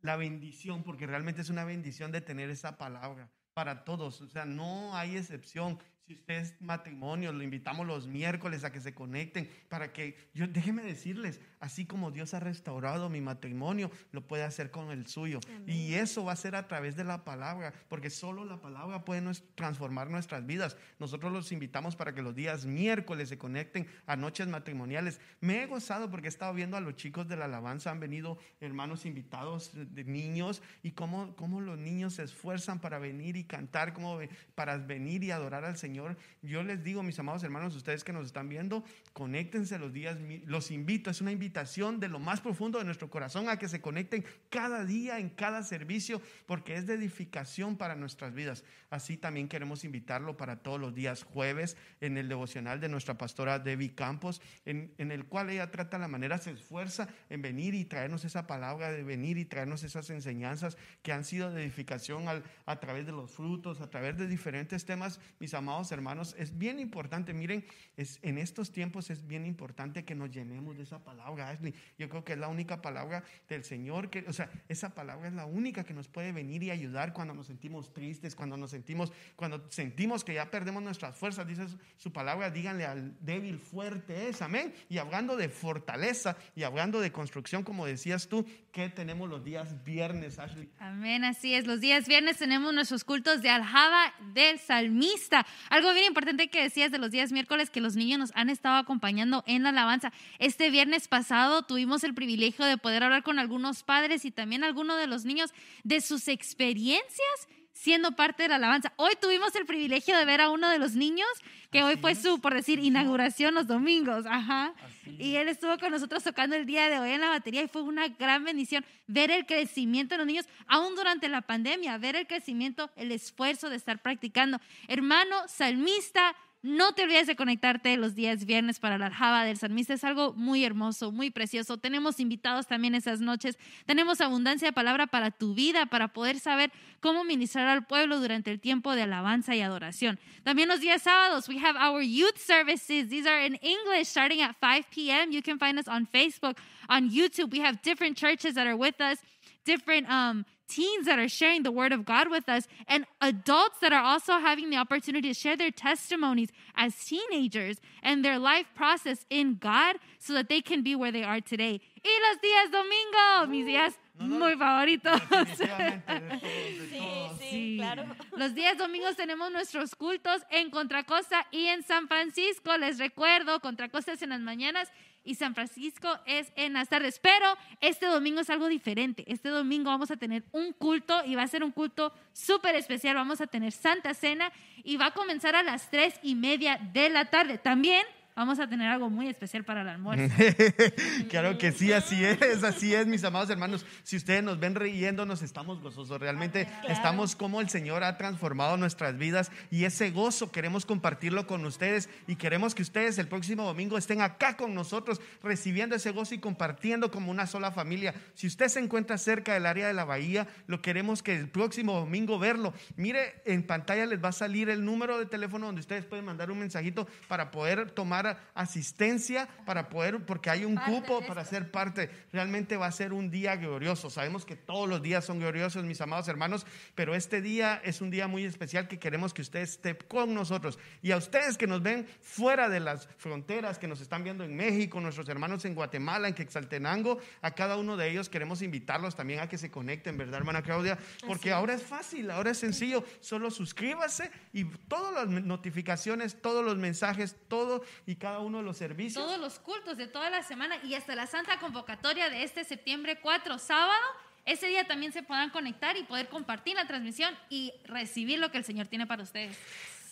la bendición, porque realmente es una bendición de tener esa palabra para todos, o sea, no hay excepción. Si usted es matrimonio, lo invitamos los miércoles a que se conecten para que, yo déjeme decirles, así como Dios ha restaurado mi matrimonio, lo puede hacer con el suyo. Y eso va a ser a través de la palabra, porque solo la palabra puede transformar nuestras vidas. Nosotros los invitamos para que los días miércoles se conecten a noches matrimoniales. Me he gozado porque he estado viendo a los chicos de la alabanza, han venido hermanos invitados de niños y cómo, cómo los niños se esfuerzan para venir y cantar, cómo para venir y adorar al Señor. Yo les digo, mis amados hermanos, ustedes que nos están viendo, conéctense los días, los invito, es una invitación de lo más profundo de nuestro corazón a que se conecten cada día en cada servicio, porque es de edificación para nuestras vidas. Así también queremos invitarlo para todos los días jueves en el devocional de nuestra pastora Debbie Campos, en, en el cual ella trata la manera, se esfuerza en venir y traernos esa palabra, de venir y traernos esas enseñanzas que han sido de edificación al- a través de los frutos, a través de diferentes temas, mis amados hermanos. Es bien importante, miren, es, en estos tiempos es bien importante que nos llenemos de esa palabra, Ashley. Yo creo que es la única palabra del Señor, que, o sea, esa palabra es la única que nos puede venir y ayudar cuando nos sentimos tristes, cuando nos sentimos, cuando sentimos que ya perdemos nuestras fuerzas, dice su, palabra, díganle al débil fuerte es, amén. Y hablando de fortaleza y hablando de construcción, como decías tú, que tenemos los días viernes, Ashley. Amén, así es. Los días viernes tenemos nuestros cultos de aljaba del salmista. Algo bien importante que decías de los días miércoles, que los niños nos han estado acompañando en la alabanza. Este viernes pasado tuvimos el privilegio de poder hablar con algunos padres y también algunos de los niños de sus experiencias siendo parte de la alabanza. Hoy tuvimos el privilegio de ver a uno de los niños, que hoy fue su, por decir, inauguración los domingos. Ajá. Y él estuvo con nosotros tocando el día de hoy en la batería y fue una gran bendición ver el crecimiento de los niños, aún durante la pandemia, ver el crecimiento, el esfuerzo de estar practicando. Hermano, salmista, no te olvides de conectarte los días viernes para la aljaba del salmista. Es algo muy hermoso, muy precioso. Tenemos invitados también esas noches. Tenemos abundancia de palabra para tu vida, para poder saber cómo ministrar al pueblo durante el tiempo de alabanza y adoración. También los días sábados, we have our youth services. These are in English starting at 5 p.m. You can find us on Facebook, on YouTube. We have different churches that are with us, different um, teens that are sharing the word of God with us, and adults that are also having the opportunity to share their testimonies as teenagers and their life process in God so that they can be where they are today. Y los días domingo, uh, mis días muy favoritos. Definitivamente, de todos, de Sí, sí, claro. Los días domingos tenemos nuestros cultos en Contracosta y en San Francisco. Les recuerdo, Contracosta es en las mañanas y San Francisco es en las tardes. Pero este domingo es algo diferente. Este domingo vamos a tener un culto y va a ser un culto súper especial. Vamos a tener Santa Cena y va a comenzar a las tres y media de la tarde. También vamos a tener algo muy especial para el almuerzo. Claro que sí, así es, así es, mis amados hermanos. Si ustedes nos ven riéndonos, estamos gozosos. Realmente estamos como el Señor ha transformado nuestras vidas y ese gozo queremos compartirlo con ustedes y queremos que ustedes el próximo domingo estén acá con nosotros recibiendo ese gozo y compartiendo como una sola familia. Si usted se encuentra cerca del área de la bahía, lo queremos que el próximo domingo verlo. Mire, en pantalla les va a salir el número de teléfono donde ustedes pueden mandar un mensajito para poder tomar asistencia, para poder, porque hay un cupo para ser parte. Realmente va a ser un día glorioso. Sabemos que todos los días son gloriosos, mis amados hermanos, pero este día es un día muy especial que queremos que usted esté con nosotros. Y a ustedes que nos ven fuera de las fronteras, que nos están viendo en México, nuestros hermanos en Guatemala, en Quetzaltenango, a cada uno de ellos queremos invitarlos también a que se conecten, ¿verdad, hermana Claudia? Porque ahora es fácil, ahora es sencillo. Solo suscríbase y todas las notificaciones, todos los mensajes, todo y cada uno de los servicios. Todos los cultos de toda la semana y hasta la santa convocatoria de este septiembre 4, sábado, ese día también se puedan conectar y poder compartir la transmisión y recibir lo que el Señor tiene para ustedes.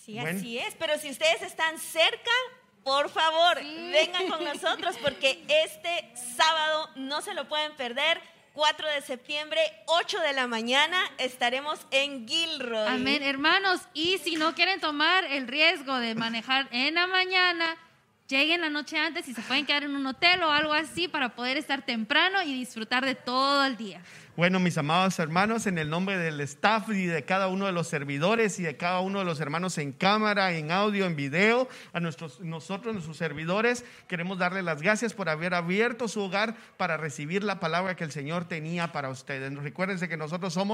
Sí, Bueno. así es. Pero si ustedes están cerca, por favor, Sí. vengan con nosotros porque este sábado no se lo pueden perder. 4 de septiembre, 8 de la mañana, estaremos en Gilroy. Amén, hermanos. Y si no quieren tomar el riesgo de manejar en la mañana, lleguen la noche antes y se pueden quedar en un hotel o algo así para poder estar temprano y disfrutar de todo el día. Bueno, mis amados hermanos, en el nombre del staff y de cada uno de los servidores y de cada uno de los hermanos en cámara, en audio, en video, a nuestros, nosotros, nuestros servidores, queremos darle las gracias por haber abierto su hogar para recibir la palabra que el Señor tenía para ustedes. Recuérdense que nosotros somos